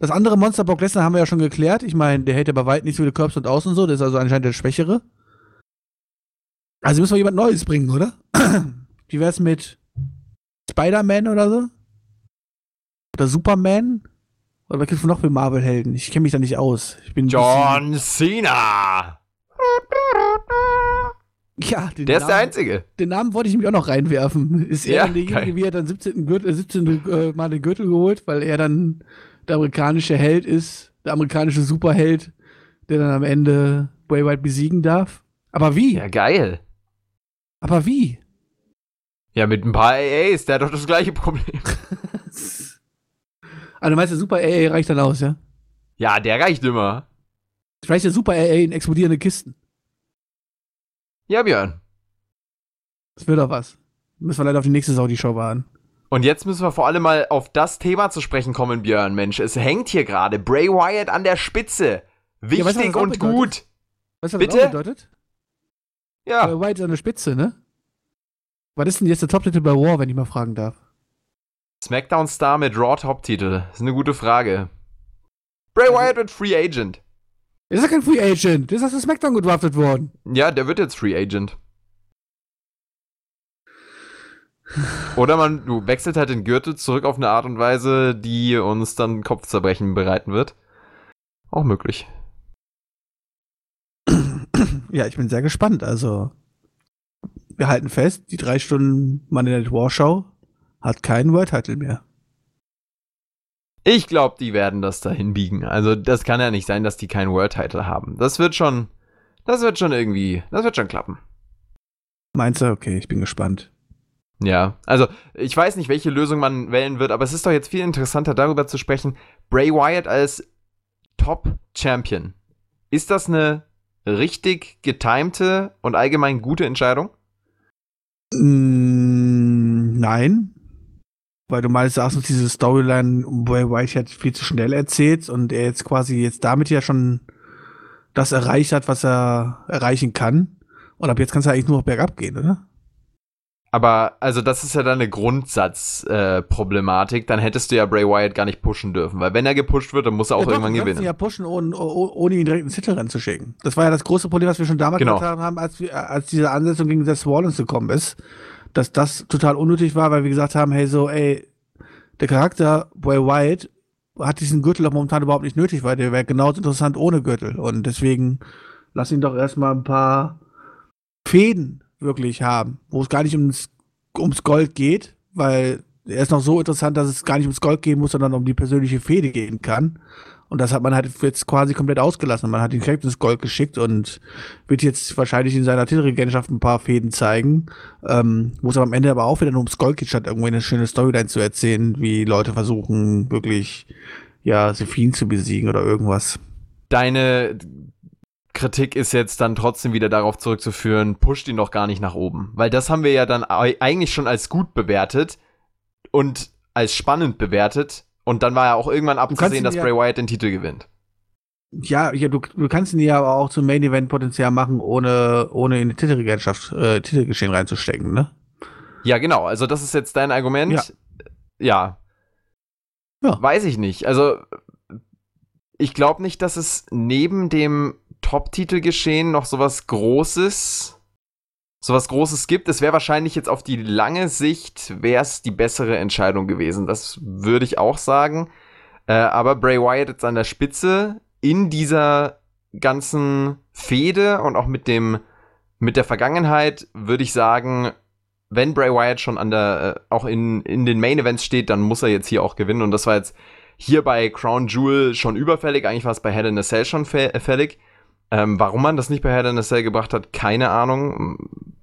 Das andere Monster Brock Lesnar haben wir ja schon geklärt. Ich meine, der hält ja bei weitem nicht so viele Curbs und Außen und so. Der ist also anscheinend der Schwächere. Also müssen wir jemand Neues bringen, oder? Wie wär's mit Spider-Man oder so? Oder Superman? Oder was gibt's noch für Marvel-Helden? Ich kenne mich da nicht aus. Ich bin John Cena. Ja, den Der ist der Namen, Einzige. Den Namen wollte ich mich auch noch reinwerfen. Ist er Ja, dann derjenige, wie er dann 17. Gürtel, äh, 17. äh, Mal den Gürtel geholt, weil er dann der amerikanische Held ist, der amerikanische Superheld, der dann am Ende Bray White besiegen darf? Aber wie? Ja, geil. Aber wie? Ja, mit ein paar AAs, der hat doch das gleiche Problem. Also du meinst, der Super AA reicht dann aus, ja? Ja, der reicht immer. Vielleicht der Super AA in explodierende Kisten. Ja, Björn. Das wird doch was. Müssen wir leider auf die nächste Saudi-Show warten. Und jetzt müssen wir vor allem mal auf das Thema zu sprechen kommen, Björn. Mensch, es hängt hier gerade Bray Wyatt an der Spitze. Wichtig weißt du, und gut. Weißt du, was Bitte? das bedeutet? Ja. Bray ist an der Spitze, ne? Was ist denn jetzt der Top-Titel bei War, wenn ich mal fragen darf? Smackdown Star mit Raw Top-Titel. Ist eine gute Frage. Bray Also- Wyatt wird Free Agent. Ist ja kein Free Agent. Der ist aus der SmackDown gedraftet worden. Ja, der wird jetzt Free Agent. Oder man du wechselt halt den Gürtel zurück auf eine Art und Weise, die uns dann Kopfzerbrechen bereiten wird. Auch möglich. Ja, ich bin sehr gespannt. Also, wir halten fest, die drei Stunden Monday Night War Show hat keinen World Title mehr. Ich glaube, die werden das dahin biegen. Also, das kann ja nicht sein, dass die keinen World Title haben. Das wird schon, das wird schon irgendwie, das wird schon klappen. Meinst du? Okay, ich bin gespannt. Ja, also ich weiß nicht, welche Lösung man wählen wird, aber es ist doch jetzt viel interessanter darüber zu sprechen. Bray Wyatt als Top-Champion. Ist das eine richtig getimte und allgemein gute Entscheidung? Mm, nein. Weil du meinst, sagst uns diese Storyline um Bray White hat viel zu schnell erzählt und er jetzt quasi jetzt damit ja schon das erreicht hat, was er erreichen kann. Und ab jetzt kann es ja eigentlich nur noch bergab gehen, oder? Aber also das ist ja dann eine Grundsatzproblematik. Äh, dann hättest du ja Bray Wyatt gar nicht pushen dürfen, weil wenn er gepusht wird, dann muss er auch ja, irgendwann gewinnen. ja pushen, ohne, ohne ihn direkt ins Titelrennen zu schicken. Das war ja das große Problem, was wir schon damals genau. getan haben, als, als diese Ansetzung gegen Seth Rollins gekommen ist, dass das total unnötig war, weil wir gesagt haben, hey so, ey, der Charakter Bray Wyatt hat diesen Gürtel auch momentan überhaupt nicht nötig, weil der wäre genauso interessant ohne Gürtel. Und deswegen lass ihn doch erstmal ein paar Fäden wirklich haben, wo es gar nicht ums, ums Gold geht, weil er ist noch so interessant, dass es gar nicht ums Gold gehen muss, sondern um die persönliche Fehde gehen kann. Und das hat man halt jetzt quasi komplett ausgelassen. Man hat ihn direkt ins Gold geschickt und wird jetzt wahrscheinlich in seiner Titelregentschaft ein paar Fäden zeigen, ähm, wo aber am Ende aber auch wieder nur ums Gold geht, statt irgendwie eine schöne Storyline zu erzählen, wie Leute versuchen, wirklich, ja, Sephine zu besiegen oder irgendwas. Deine Kritik ist jetzt dann trotzdem wieder darauf zurückzuführen, pusht ihn doch gar nicht nach oben. Weil das haben wir ja dann eigentlich schon als gut bewertet und als spannend bewertet. Und dann war ja auch irgendwann abzusehen, dass Bray Wyatt den Titel gewinnt. Ja, ja du, du kannst ihn ja aber auch zum Main Event Potenzial machen, ohne, ohne in die Titelregentschaft, äh, Titelgeschehen reinzustecken, ne? Ja, genau. Also, das ist jetzt dein Argument. Ja. ja. ja. Weiß ich nicht. Also, ich glaube nicht, dass es neben dem Top-Titel-Geschehen noch sowas Großes, sowas Großes gibt. Es wäre wahrscheinlich jetzt auf die lange Sicht, wäre es die bessere Entscheidung gewesen. Das würde ich auch sagen. Äh, aber Bray Wyatt jetzt an der Spitze in dieser ganzen Fehde und auch mit dem, mit der Vergangenheit würde ich sagen, wenn Bray Wyatt schon an der, äh, auch in, in den Main Events steht, dann muss er jetzt hier auch gewinnen. Und das war jetzt hier bei Crown Jewel schon überfällig. Eigentlich war es bei Head in a Cell schon fällig. Ähm, warum man das nicht bei Hell in a Cell gebracht hat, keine Ahnung.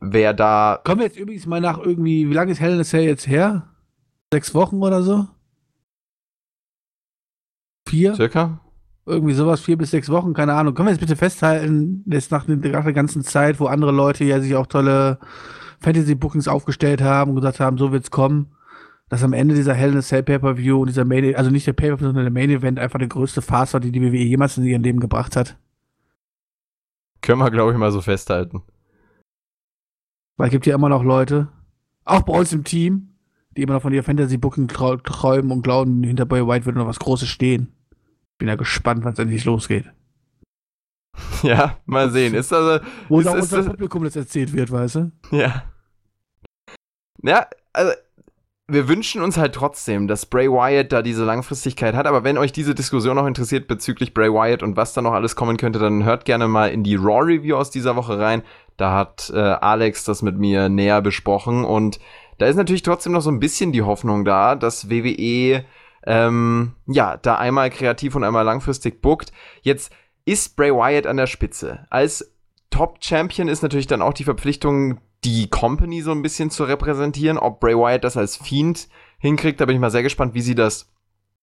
Wer da. Kommen wir jetzt übrigens mal nach irgendwie, wie lange ist Hell in a Cell jetzt her? Sechs Wochen oder so? Vier? Circa? Irgendwie sowas, vier bis sechs Wochen, keine Ahnung. Können wir jetzt bitte festhalten, jetzt nach, nach der ganzen Zeit, wo andere Leute ja sich auch tolle Fantasy-Bookings aufgestellt haben und gesagt haben, so wird's kommen, dass am Ende dieser Hell in a Cell Pay-Per-View und dieser Main, also nicht der Pay-Per-View, sondern der Main Event einfach der größte Farce war, die die WWE jemals in ihrem Leben gebracht hat. Können wir, glaube ich, mal so festhalten. Weil es gibt ja immer noch Leute, auch bei uns im Team, die immer noch von ihr Fantasy-Booking träumen und glauben, hinter Boy White würde noch was Großes stehen. Bin ja gespannt, wann es endlich losgeht. Ja, mal sehen. Ist also. Wo ist, auch unser Publikum das erzählt wird, weißt du? Ja. Ja, also wir wünschen uns halt trotzdem, dass Bray Wyatt da diese Langfristigkeit hat. Aber wenn euch diese Diskussion noch interessiert bezüglich Bray Wyatt und was da noch alles kommen könnte, dann hört gerne mal in die Raw Review aus dieser Woche rein. Da hat äh, Alex das mit mir näher besprochen und da ist natürlich trotzdem noch so ein bisschen die Hoffnung da, dass WWE ähm, ja da einmal kreativ und einmal langfristig bookt. Jetzt ist Bray Wyatt an der Spitze. Als Top Champion ist natürlich dann auch die Verpflichtung, die Company so ein bisschen zu repräsentieren. Ob Bray Wyatt das als Fiend hinkriegt, da bin ich mal sehr gespannt, wie sie das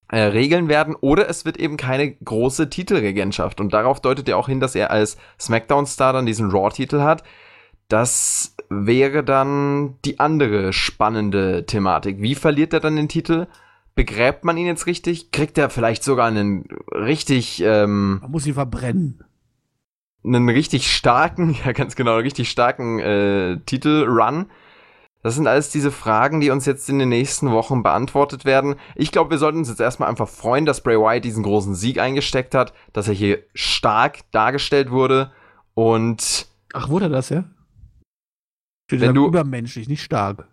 äh, regeln werden. Oder es wird eben keine große Titelregentschaft. Und darauf deutet er auch hin, dass er als SmackDown-Star dann diesen Raw-Titel hat. Das wäre dann die andere spannende Thematik. Wie verliert er dann den Titel? Begräbt man ihn jetzt richtig? Kriegt er vielleicht sogar einen richtig. Ähm, man muss ihn verbrennen einen richtig starken, ja ganz genau, einen richtig starken äh, Titel-Run. Das sind alles diese Fragen, die uns jetzt in den nächsten Wochen beantwortet werden. Ich glaube, wir sollten uns jetzt erstmal einfach freuen, dass Bray Wyatt diesen großen Sieg eingesteckt hat, dass er hier stark dargestellt wurde und. Ach, wurde das, ja? Ich wenn du übermenschlich, nicht stark.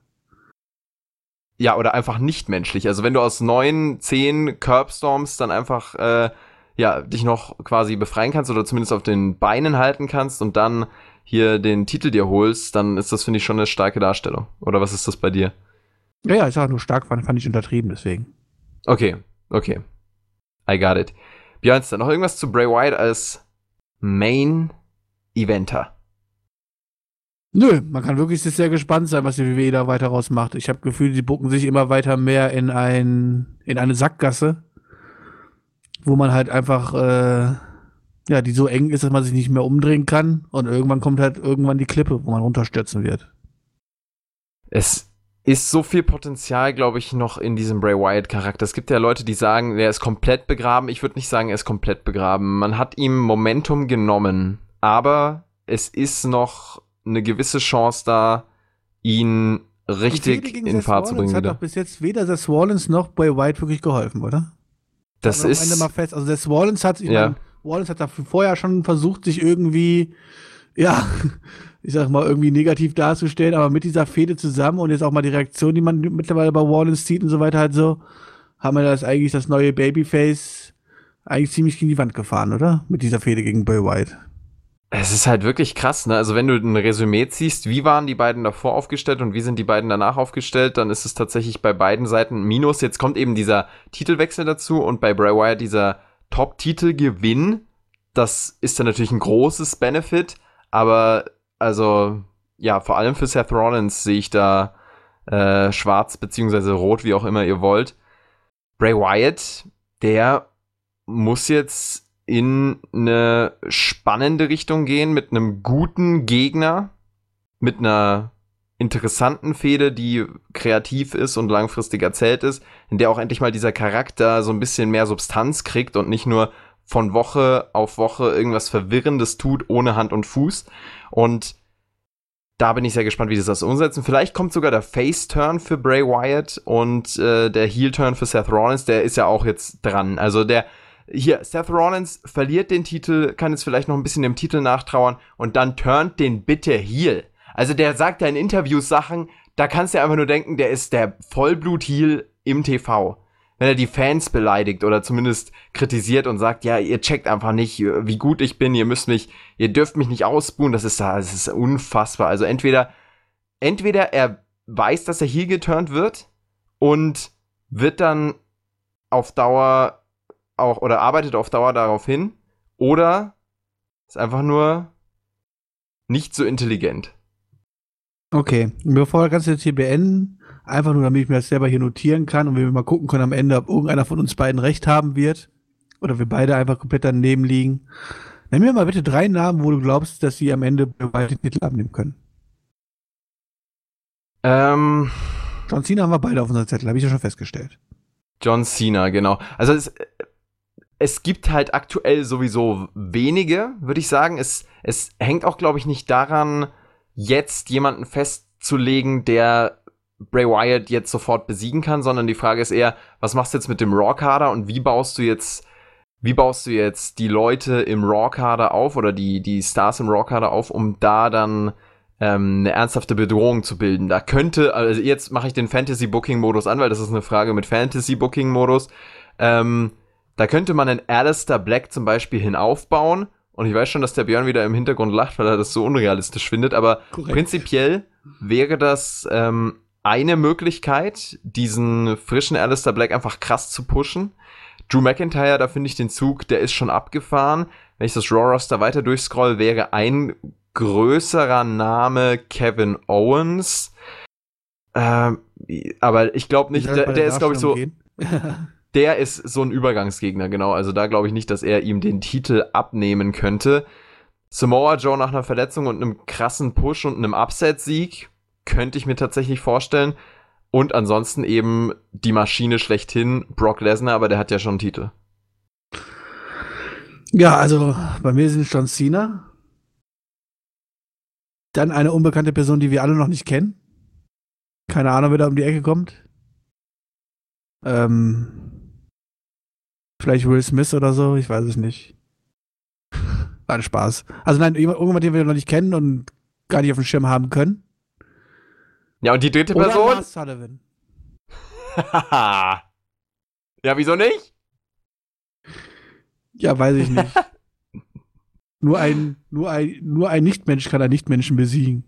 Ja, oder einfach nicht menschlich. Also wenn du aus neun, zehn Curbstorms dann einfach äh, ja, dich noch quasi befreien kannst oder zumindest auf den Beinen halten kannst und dann hier den Titel dir holst, dann ist das, finde ich, schon eine starke Darstellung. Oder was ist das bei dir? Ja, ja, ich sage nur stark, fand, fand ich untertrieben, deswegen. Okay, okay. I got it. Björnster, noch irgendwas zu Bray Wyatt als Main Eventer? Nö, man kann wirklich sehr gespannt sein, was die WWE da weiter rausmacht. Ich habe Gefühl, die bucken sich immer weiter mehr in ein in eine Sackgasse wo man halt einfach, äh, ja, die so eng ist, dass man sich nicht mehr umdrehen kann und irgendwann kommt halt irgendwann die Klippe, wo man runterstürzen wird. Es ist so viel Potenzial, glaube ich, noch in diesem Bray Wyatt-Charakter. Es gibt ja Leute, die sagen, er ist komplett begraben. Ich würde nicht sagen, er ist komplett begraben. Man hat ihm Momentum genommen, aber es ist noch eine gewisse Chance da, ihn richtig in Fahrt zu bringen. Das hat doch bis jetzt weder Seth Rollins noch Bray White wirklich geholfen, oder? Das ist. Am Ende mal fest. Also Seth Rollins hat, ich ja. meine, Rollins hat da vorher schon versucht, sich irgendwie, ja, ich sag mal, irgendwie negativ darzustellen, aber mit dieser Fehde zusammen und jetzt auch mal die Reaktion, die man mittlerweile bei Rollins sieht und so weiter halt so, haben wir das eigentlich das neue Babyface eigentlich ziemlich gegen die Wand gefahren, oder? Mit dieser Fehde gegen Bray White. Es ist halt wirklich krass, ne? Also wenn du ein Resümee ziehst, wie waren die beiden davor aufgestellt und wie sind die beiden danach aufgestellt, dann ist es tatsächlich bei beiden Seiten Minus. Jetzt kommt eben dieser Titelwechsel dazu und bei Bray Wyatt dieser Top-Titelgewinn. Das ist dann natürlich ein großes Benefit, aber also ja, vor allem für Seth Rollins sehe ich da äh, schwarz beziehungsweise rot, wie auch immer ihr wollt. Bray Wyatt, der muss jetzt in eine spannende Richtung gehen mit einem guten Gegner, mit einer interessanten Fehde, die kreativ ist und langfristig erzählt ist, in der auch endlich mal dieser Charakter so ein bisschen mehr Substanz kriegt und nicht nur von Woche auf Woche irgendwas Verwirrendes tut, ohne Hand und Fuß. Und da bin ich sehr gespannt, wie sie das umsetzen. Vielleicht kommt sogar der Face-Turn für Bray Wyatt und äh, der Heel-Turn für Seth Rollins, der ist ja auch jetzt dran. Also der, hier, Seth Rollins verliert den Titel, kann jetzt vielleicht noch ein bisschen dem Titel nachtrauern und dann turnt den bitte Heel. Also der sagt ja in Interviews Sachen, da kannst du einfach nur denken, der ist der Vollblut-Heel im TV. Wenn er die Fans beleidigt oder zumindest kritisiert und sagt, ja, ihr checkt einfach nicht, wie gut ich bin, ihr müsst mich, ihr dürft mich nicht ausbuhen, das ist das ist unfassbar. Also entweder, entweder er weiß, dass er hier geturnt wird und wird dann auf Dauer auch oder arbeitet auf Dauer darauf hin oder ist einfach nur nicht so intelligent. Okay, bevor wir das jetzt hier beenden, einfach nur, damit ich mir das selber hier notieren kann und wir mal gucken können am Ende, ob irgendeiner von uns beiden recht haben wird oder wir beide einfach komplett daneben liegen. Nenn mir mal bitte drei Namen, wo du glaubst, dass sie am Ende beide den Titel abnehmen können. Ähm. John Cena haben wir beide auf unserer Zettel, habe ich ja schon festgestellt. John Cena, genau. Also es, es gibt halt aktuell sowieso wenige, würde ich sagen. Es, es hängt auch, glaube ich, nicht daran, jetzt jemanden festzulegen, der Bray Wyatt jetzt sofort besiegen kann, sondern die Frage ist eher, was machst du jetzt mit dem Raw-Kader und wie baust du jetzt, wie baust du jetzt die Leute im Raw-Kader auf oder die, die Stars im Raw-Kader auf, um da dann ähm, eine ernsthafte Bedrohung zu bilden. Da könnte, also jetzt mache ich den Fantasy-Booking-Modus an, weil das ist eine Frage mit Fantasy-Booking-Modus. Ähm, da könnte man einen Alistair Black zum Beispiel hinaufbauen. Und ich weiß schon, dass der Björn wieder im Hintergrund lacht, weil er das so unrealistisch findet. Aber Korrekt. prinzipiell wäre das ähm, eine Möglichkeit, diesen frischen Alistair Black einfach krass zu pushen. Drew McIntyre, da finde ich den Zug, der ist schon abgefahren. Wenn ich das Raw Roster weiter durchscroll, wäre ein größerer Name Kevin Owens. Ähm, aber ich glaube nicht, der, der ist, glaube ich, so. der ist so ein Übergangsgegner, genau. Also da glaube ich nicht, dass er ihm den Titel abnehmen könnte. Samoa Joe nach einer Verletzung und einem krassen Push und einem Upset-Sieg könnte ich mir tatsächlich vorstellen. Und ansonsten eben die Maschine schlechthin, Brock Lesnar, aber der hat ja schon einen Titel. Ja, also bei mir sind John Cena. Dann eine unbekannte Person, die wir alle noch nicht kennen. Keine Ahnung, wer da um die Ecke kommt. Ähm, Vielleicht Will Smith oder so, ich weiß es nicht. War ein Spaß. Also nein, irgendjemand, den wir noch nicht kennen und gar nicht auf dem Schirm haben können. Ja, und die dritte oder Person? Lars Sullivan. ja, wieso nicht? Ja, weiß ich nicht. nur ein, nur ein, nur ein Nichtmensch kann einen Nichtmenschen besiegen.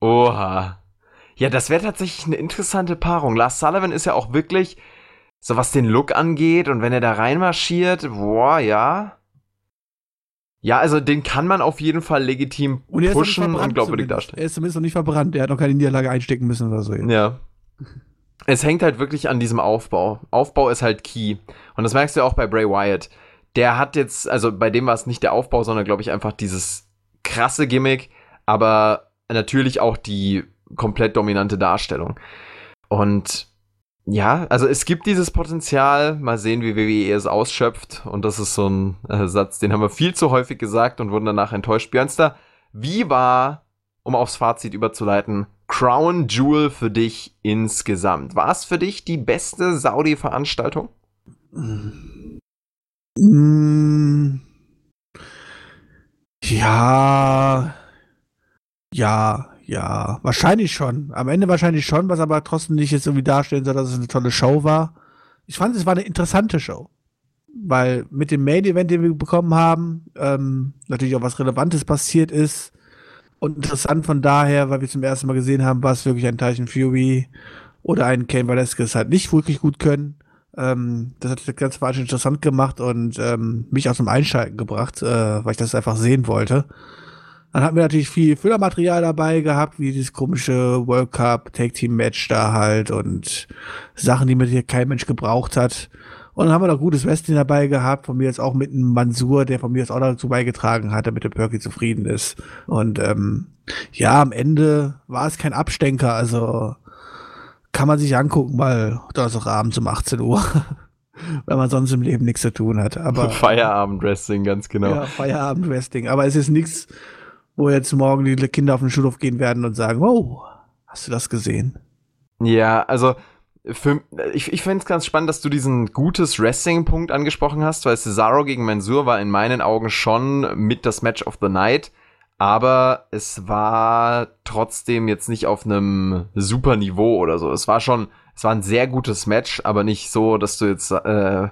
Oha. Ja, das wäre tatsächlich eine interessante Paarung. Lars Sullivan ist ja auch wirklich so was den Look angeht und wenn er da reinmarschiert, boah, ja. Ja, also den kann man auf jeden Fall legitim und pushen und glaubwürdig darstellen. Er ist zumindest noch nicht verbrannt, er hat noch keine Niederlage einstecken müssen oder so. Ja. es hängt halt wirklich an diesem Aufbau. Aufbau ist halt key. Und das merkst du auch bei Bray Wyatt. Der hat jetzt, also bei dem war es nicht der Aufbau, sondern glaube ich einfach dieses krasse Gimmick, aber natürlich auch die komplett dominante Darstellung. Und ja, also es gibt dieses Potenzial. Mal sehen, wie WWE es ausschöpft. Und das ist so ein äh, Satz, den haben wir viel zu häufig gesagt und wurden danach enttäuscht. Björnster, wie war, um aufs Fazit überzuleiten, Crown Jewel für dich insgesamt? War es für dich die beste Saudi-Veranstaltung? Mm, ja, ja, ja, wahrscheinlich schon. Am Ende wahrscheinlich schon, was aber trotzdem nicht jetzt irgendwie darstellen soll, dass es eine tolle Show war. Ich fand, es war eine interessante Show. Weil mit dem Main Event, den wir bekommen haben, ähm, natürlich auch was Relevantes passiert ist. Und interessant von daher, weil wir zum ersten Mal gesehen haben, was wirklich ein Tyson Fury oder ein Kane Velasquez halt nicht wirklich gut können. Ähm, das hat das Ganze wahnsinnig interessant gemacht und ähm, mich aus dem Einschalten gebracht, äh, weil ich das einfach sehen wollte. Dann hatten wir natürlich viel Füllermaterial dabei gehabt, wie dieses komische World Cup Tag Team Match da halt und Sachen, die mir hier kein Mensch gebraucht hat. Und dann haben wir noch gutes Wrestling dabei gehabt, von mir jetzt auch mit einem Mansur, der von mir jetzt auch dazu beigetragen hat, damit der Perky zufrieden ist. Und ähm, ja, am Ende war es kein Abstenker, also kann man sich angucken, weil Donnerstagabend um 18 Uhr, wenn man sonst im Leben nichts zu tun hat. Aber Feierabend-Wrestling, ganz genau. Ja, Feierabend-Wrestling. Aber es ist nichts, wo jetzt morgen die Kinder auf den Schulhof gehen werden und sagen, oh, hast du das gesehen? Ja, also für, ich, ich finde es ganz spannend, dass du diesen gutes Wrestling-Punkt angesprochen hast, weil Cesaro gegen Mansur war in meinen Augen schon mit das Match of the Night, aber es war trotzdem jetzt nicht auf einem super Niveau oder so. Es war schon, es war ein sehr gutes Match, aber nicht so, dass du jetzt, äh,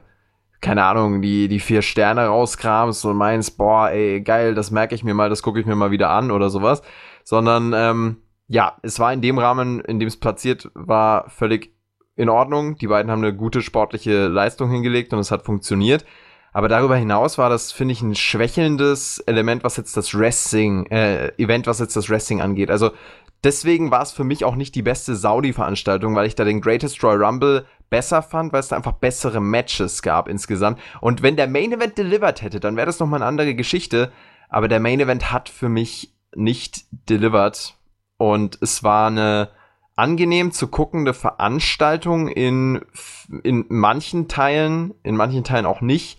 keine Ahnung, die, die vier Sterne rauskramst und meinst, boah, ey, geil, das merke ich mir mal, das gucke ich mir mal wieder an oder sowas, sondern, ähm, ja, es war in dem Rahmen, in dem es platziert war, völlig in Ordnung. Die beiden haben eine gute sportliche Leistung hingelegt und es hat funktioniert. Aber darüber hinaus war das, finde ich, ein schwächelndes Element, was jetzt das Wrestling, äh, Event, was jetzt das Wrestling angeht. Also deswegen war es für mich auch nicht die beste Saudi-Veranstaltung, weil ich da den Greatest Royal Rumble besser fand, weil es da einfach bessere Matches gab insgesamt. Und wenn der Main Event delivered hätte, dann wäre das nochmal eine andere Geschichte. Aber der Main Event hat für mich nicht delivered. Und es war eine, angenehm zu guckende Veranstaltung in, in manchen Teilen, in manchen Teilen auch nicht.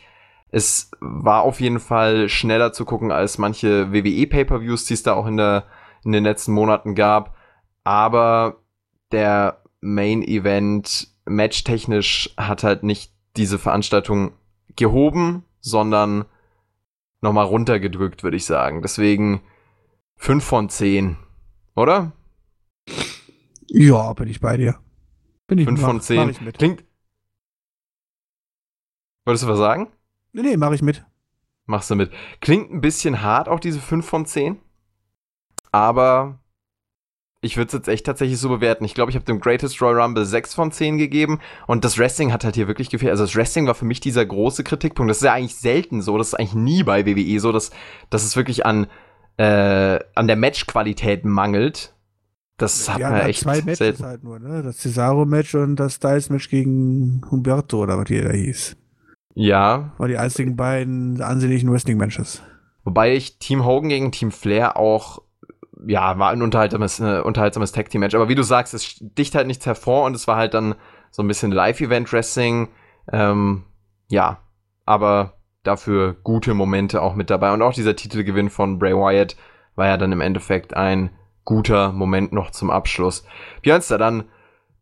Es war auf jeden Fall schneller zu gucken als manche WWE Pay-per-Views, die es da auch in, der, in den letzten Monaten gab. Aber der Main Event matchtechnisch hat halt nicht diese Veranstaltung gehoben, sondern nochmal runtergedrückt, würde ich sagen. Deswegen 5 von 10, oder? Ja, bin ich bei dir. Bin ich 5 von 10. Klingt. Wolltest du was sagen? Nee, nee, mach ich mit. Machst du mit. Klingt ein bisschen hart, auch diese 5 von 10. Aber ich würde es jetzt echt tatsächlich so bewerten. Ich glaube, ich habe dem Greatest Royal Rumble 6 von 10 gegeben und das Wrestling hat halt hier wirklich gefehlt. Also das Wrestling war für mich dieser große Kritikpunkt. Das ist ja eigentlich selten so, das ist eigentlich nie bei WWE so, dass, dass es wirklich an, äh, an der Matchqualität mangelt. Das hat man echt zwei Matches selten. halt nur, ne? Das Cesaro-Match und das Styles-Match gegen Humberto oder was hier da hieß. Ja. War die einzigen beiden ansehnlichen Wrestling-Matches. Wobei ich Team Hogan gegen Team Flair auch, ja, war ein unterhaltsames, äh, unterhaltsames Tag-Team-Match. Aber wie du sagst, es sticht halt nichts hervor und es war halt dann so ein bisschen Live-Event-Wrestling. Ähm, ja, aber dafür gute Momente auch mit dabei. Und auch dieser Titelgewinn von Bray Wyatt war ja dann im Endeffekt ein guter Moment noch zum Abschluss. Björnster, dann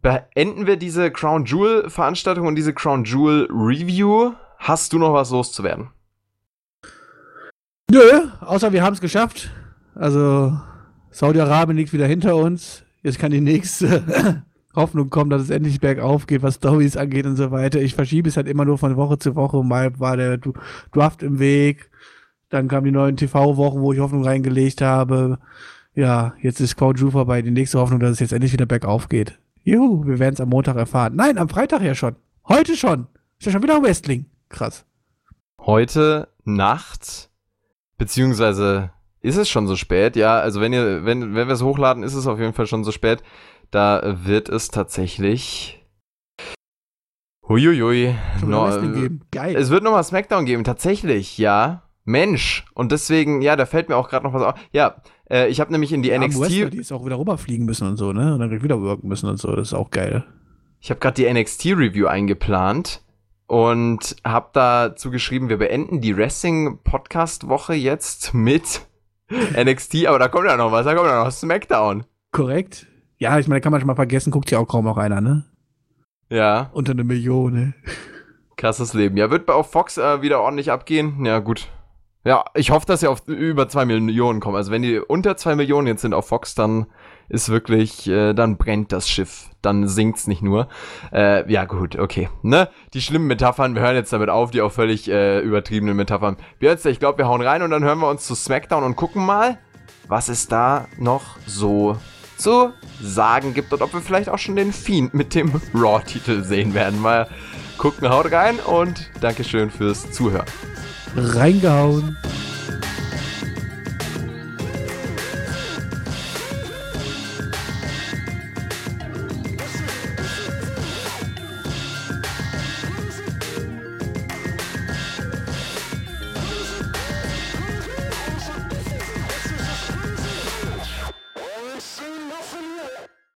beenden wir diese Crown Jewel Veranstaltung und diese Crown Jewel Review. Hast du noch was loszuwerden? Nö, außer wir haben es geschafft. Also Saudi-Arabien liegt wieder hinter uns. Jetzt kann die nächste Hoffnung kommen, dass es endlich bergauf geht, was Stories angeht und so weiter. Ich verschiebe es halt immer nur von Woche zu Woche. Mal war der Draft im Weg. Dann kamen die neuen TV-Wochen, wo ich Hoffnung reingelegt habe. Ja, jetzt ist Code vorbei. Die nächste Hoffnung, dass es jetzt endlich wieder bergauf geht. Juhu, wir werden es am Montag erfahren. Nein, am Freitag ja schon. Heute schon. Ist ja schon wieder Wrestling. Krass. Heute Nacht, beziehungsweise ist es schon so spät, ja. Also wenn ihr, wenn, wenn wir es hochladen, ist es auf jeden Fall schon so spät. Da wird es tatsächlich. Huiuiui. No, geben. Geil. Es wird nochmal Smackdown geben, tatsächlich, ja. Mensch. Und deswegen, ja, da fällt mir auch gerade noch was auf. Ja, äh, ich habe nämlich in die ja, NXT. Wrestler, die ist auch wieder rüberfliegen müssen und so, ne? Und dann wieder worken müssen und so. Das ist auch geil. Ich habe gerade die NXT-Review eingeplant und habe dazu geschrieben, wir beenden die Wrestling-Podcast-Woche jetzt mit NXT, aber da kommt ja noch was, da kommt ja noch SmackDown. Korrekt. Ja, ich meine, kann man schon mal vergessen, guckt ja auch kaum noch einer, ne? Ja. Unter eine Million, ne? Krasses Leben. Ja, wird bei auf Fox äh, wieder ordentlich abgehen. Ja, gut. Ja, ich hoffe, dass sie auf über 2 Millionen kommen. Also wenn die unter 2 Millionen jetzt sind auf Fox, dann ist wirklich, äh, dann brennt das Schiff. Dann sinkt's nicht nur. Äh, ja, gut, okay. Ne? Die schlimmen Metaphern, wir hören jetzt damit auf, die auch völlig äh, übertriebenen Metaphern. Jetzt, ich glaube, wir hauen rein und dann hören wir uns zu SmackDown und gucken mal, was es da noch so zu sagen gibt und ob wir vielleicht auch schon den Fiend mit dem Raw-Titel sehen werden. Mal gucken, haut rein und Dankeschön fürs Zuhören. Reingehauen.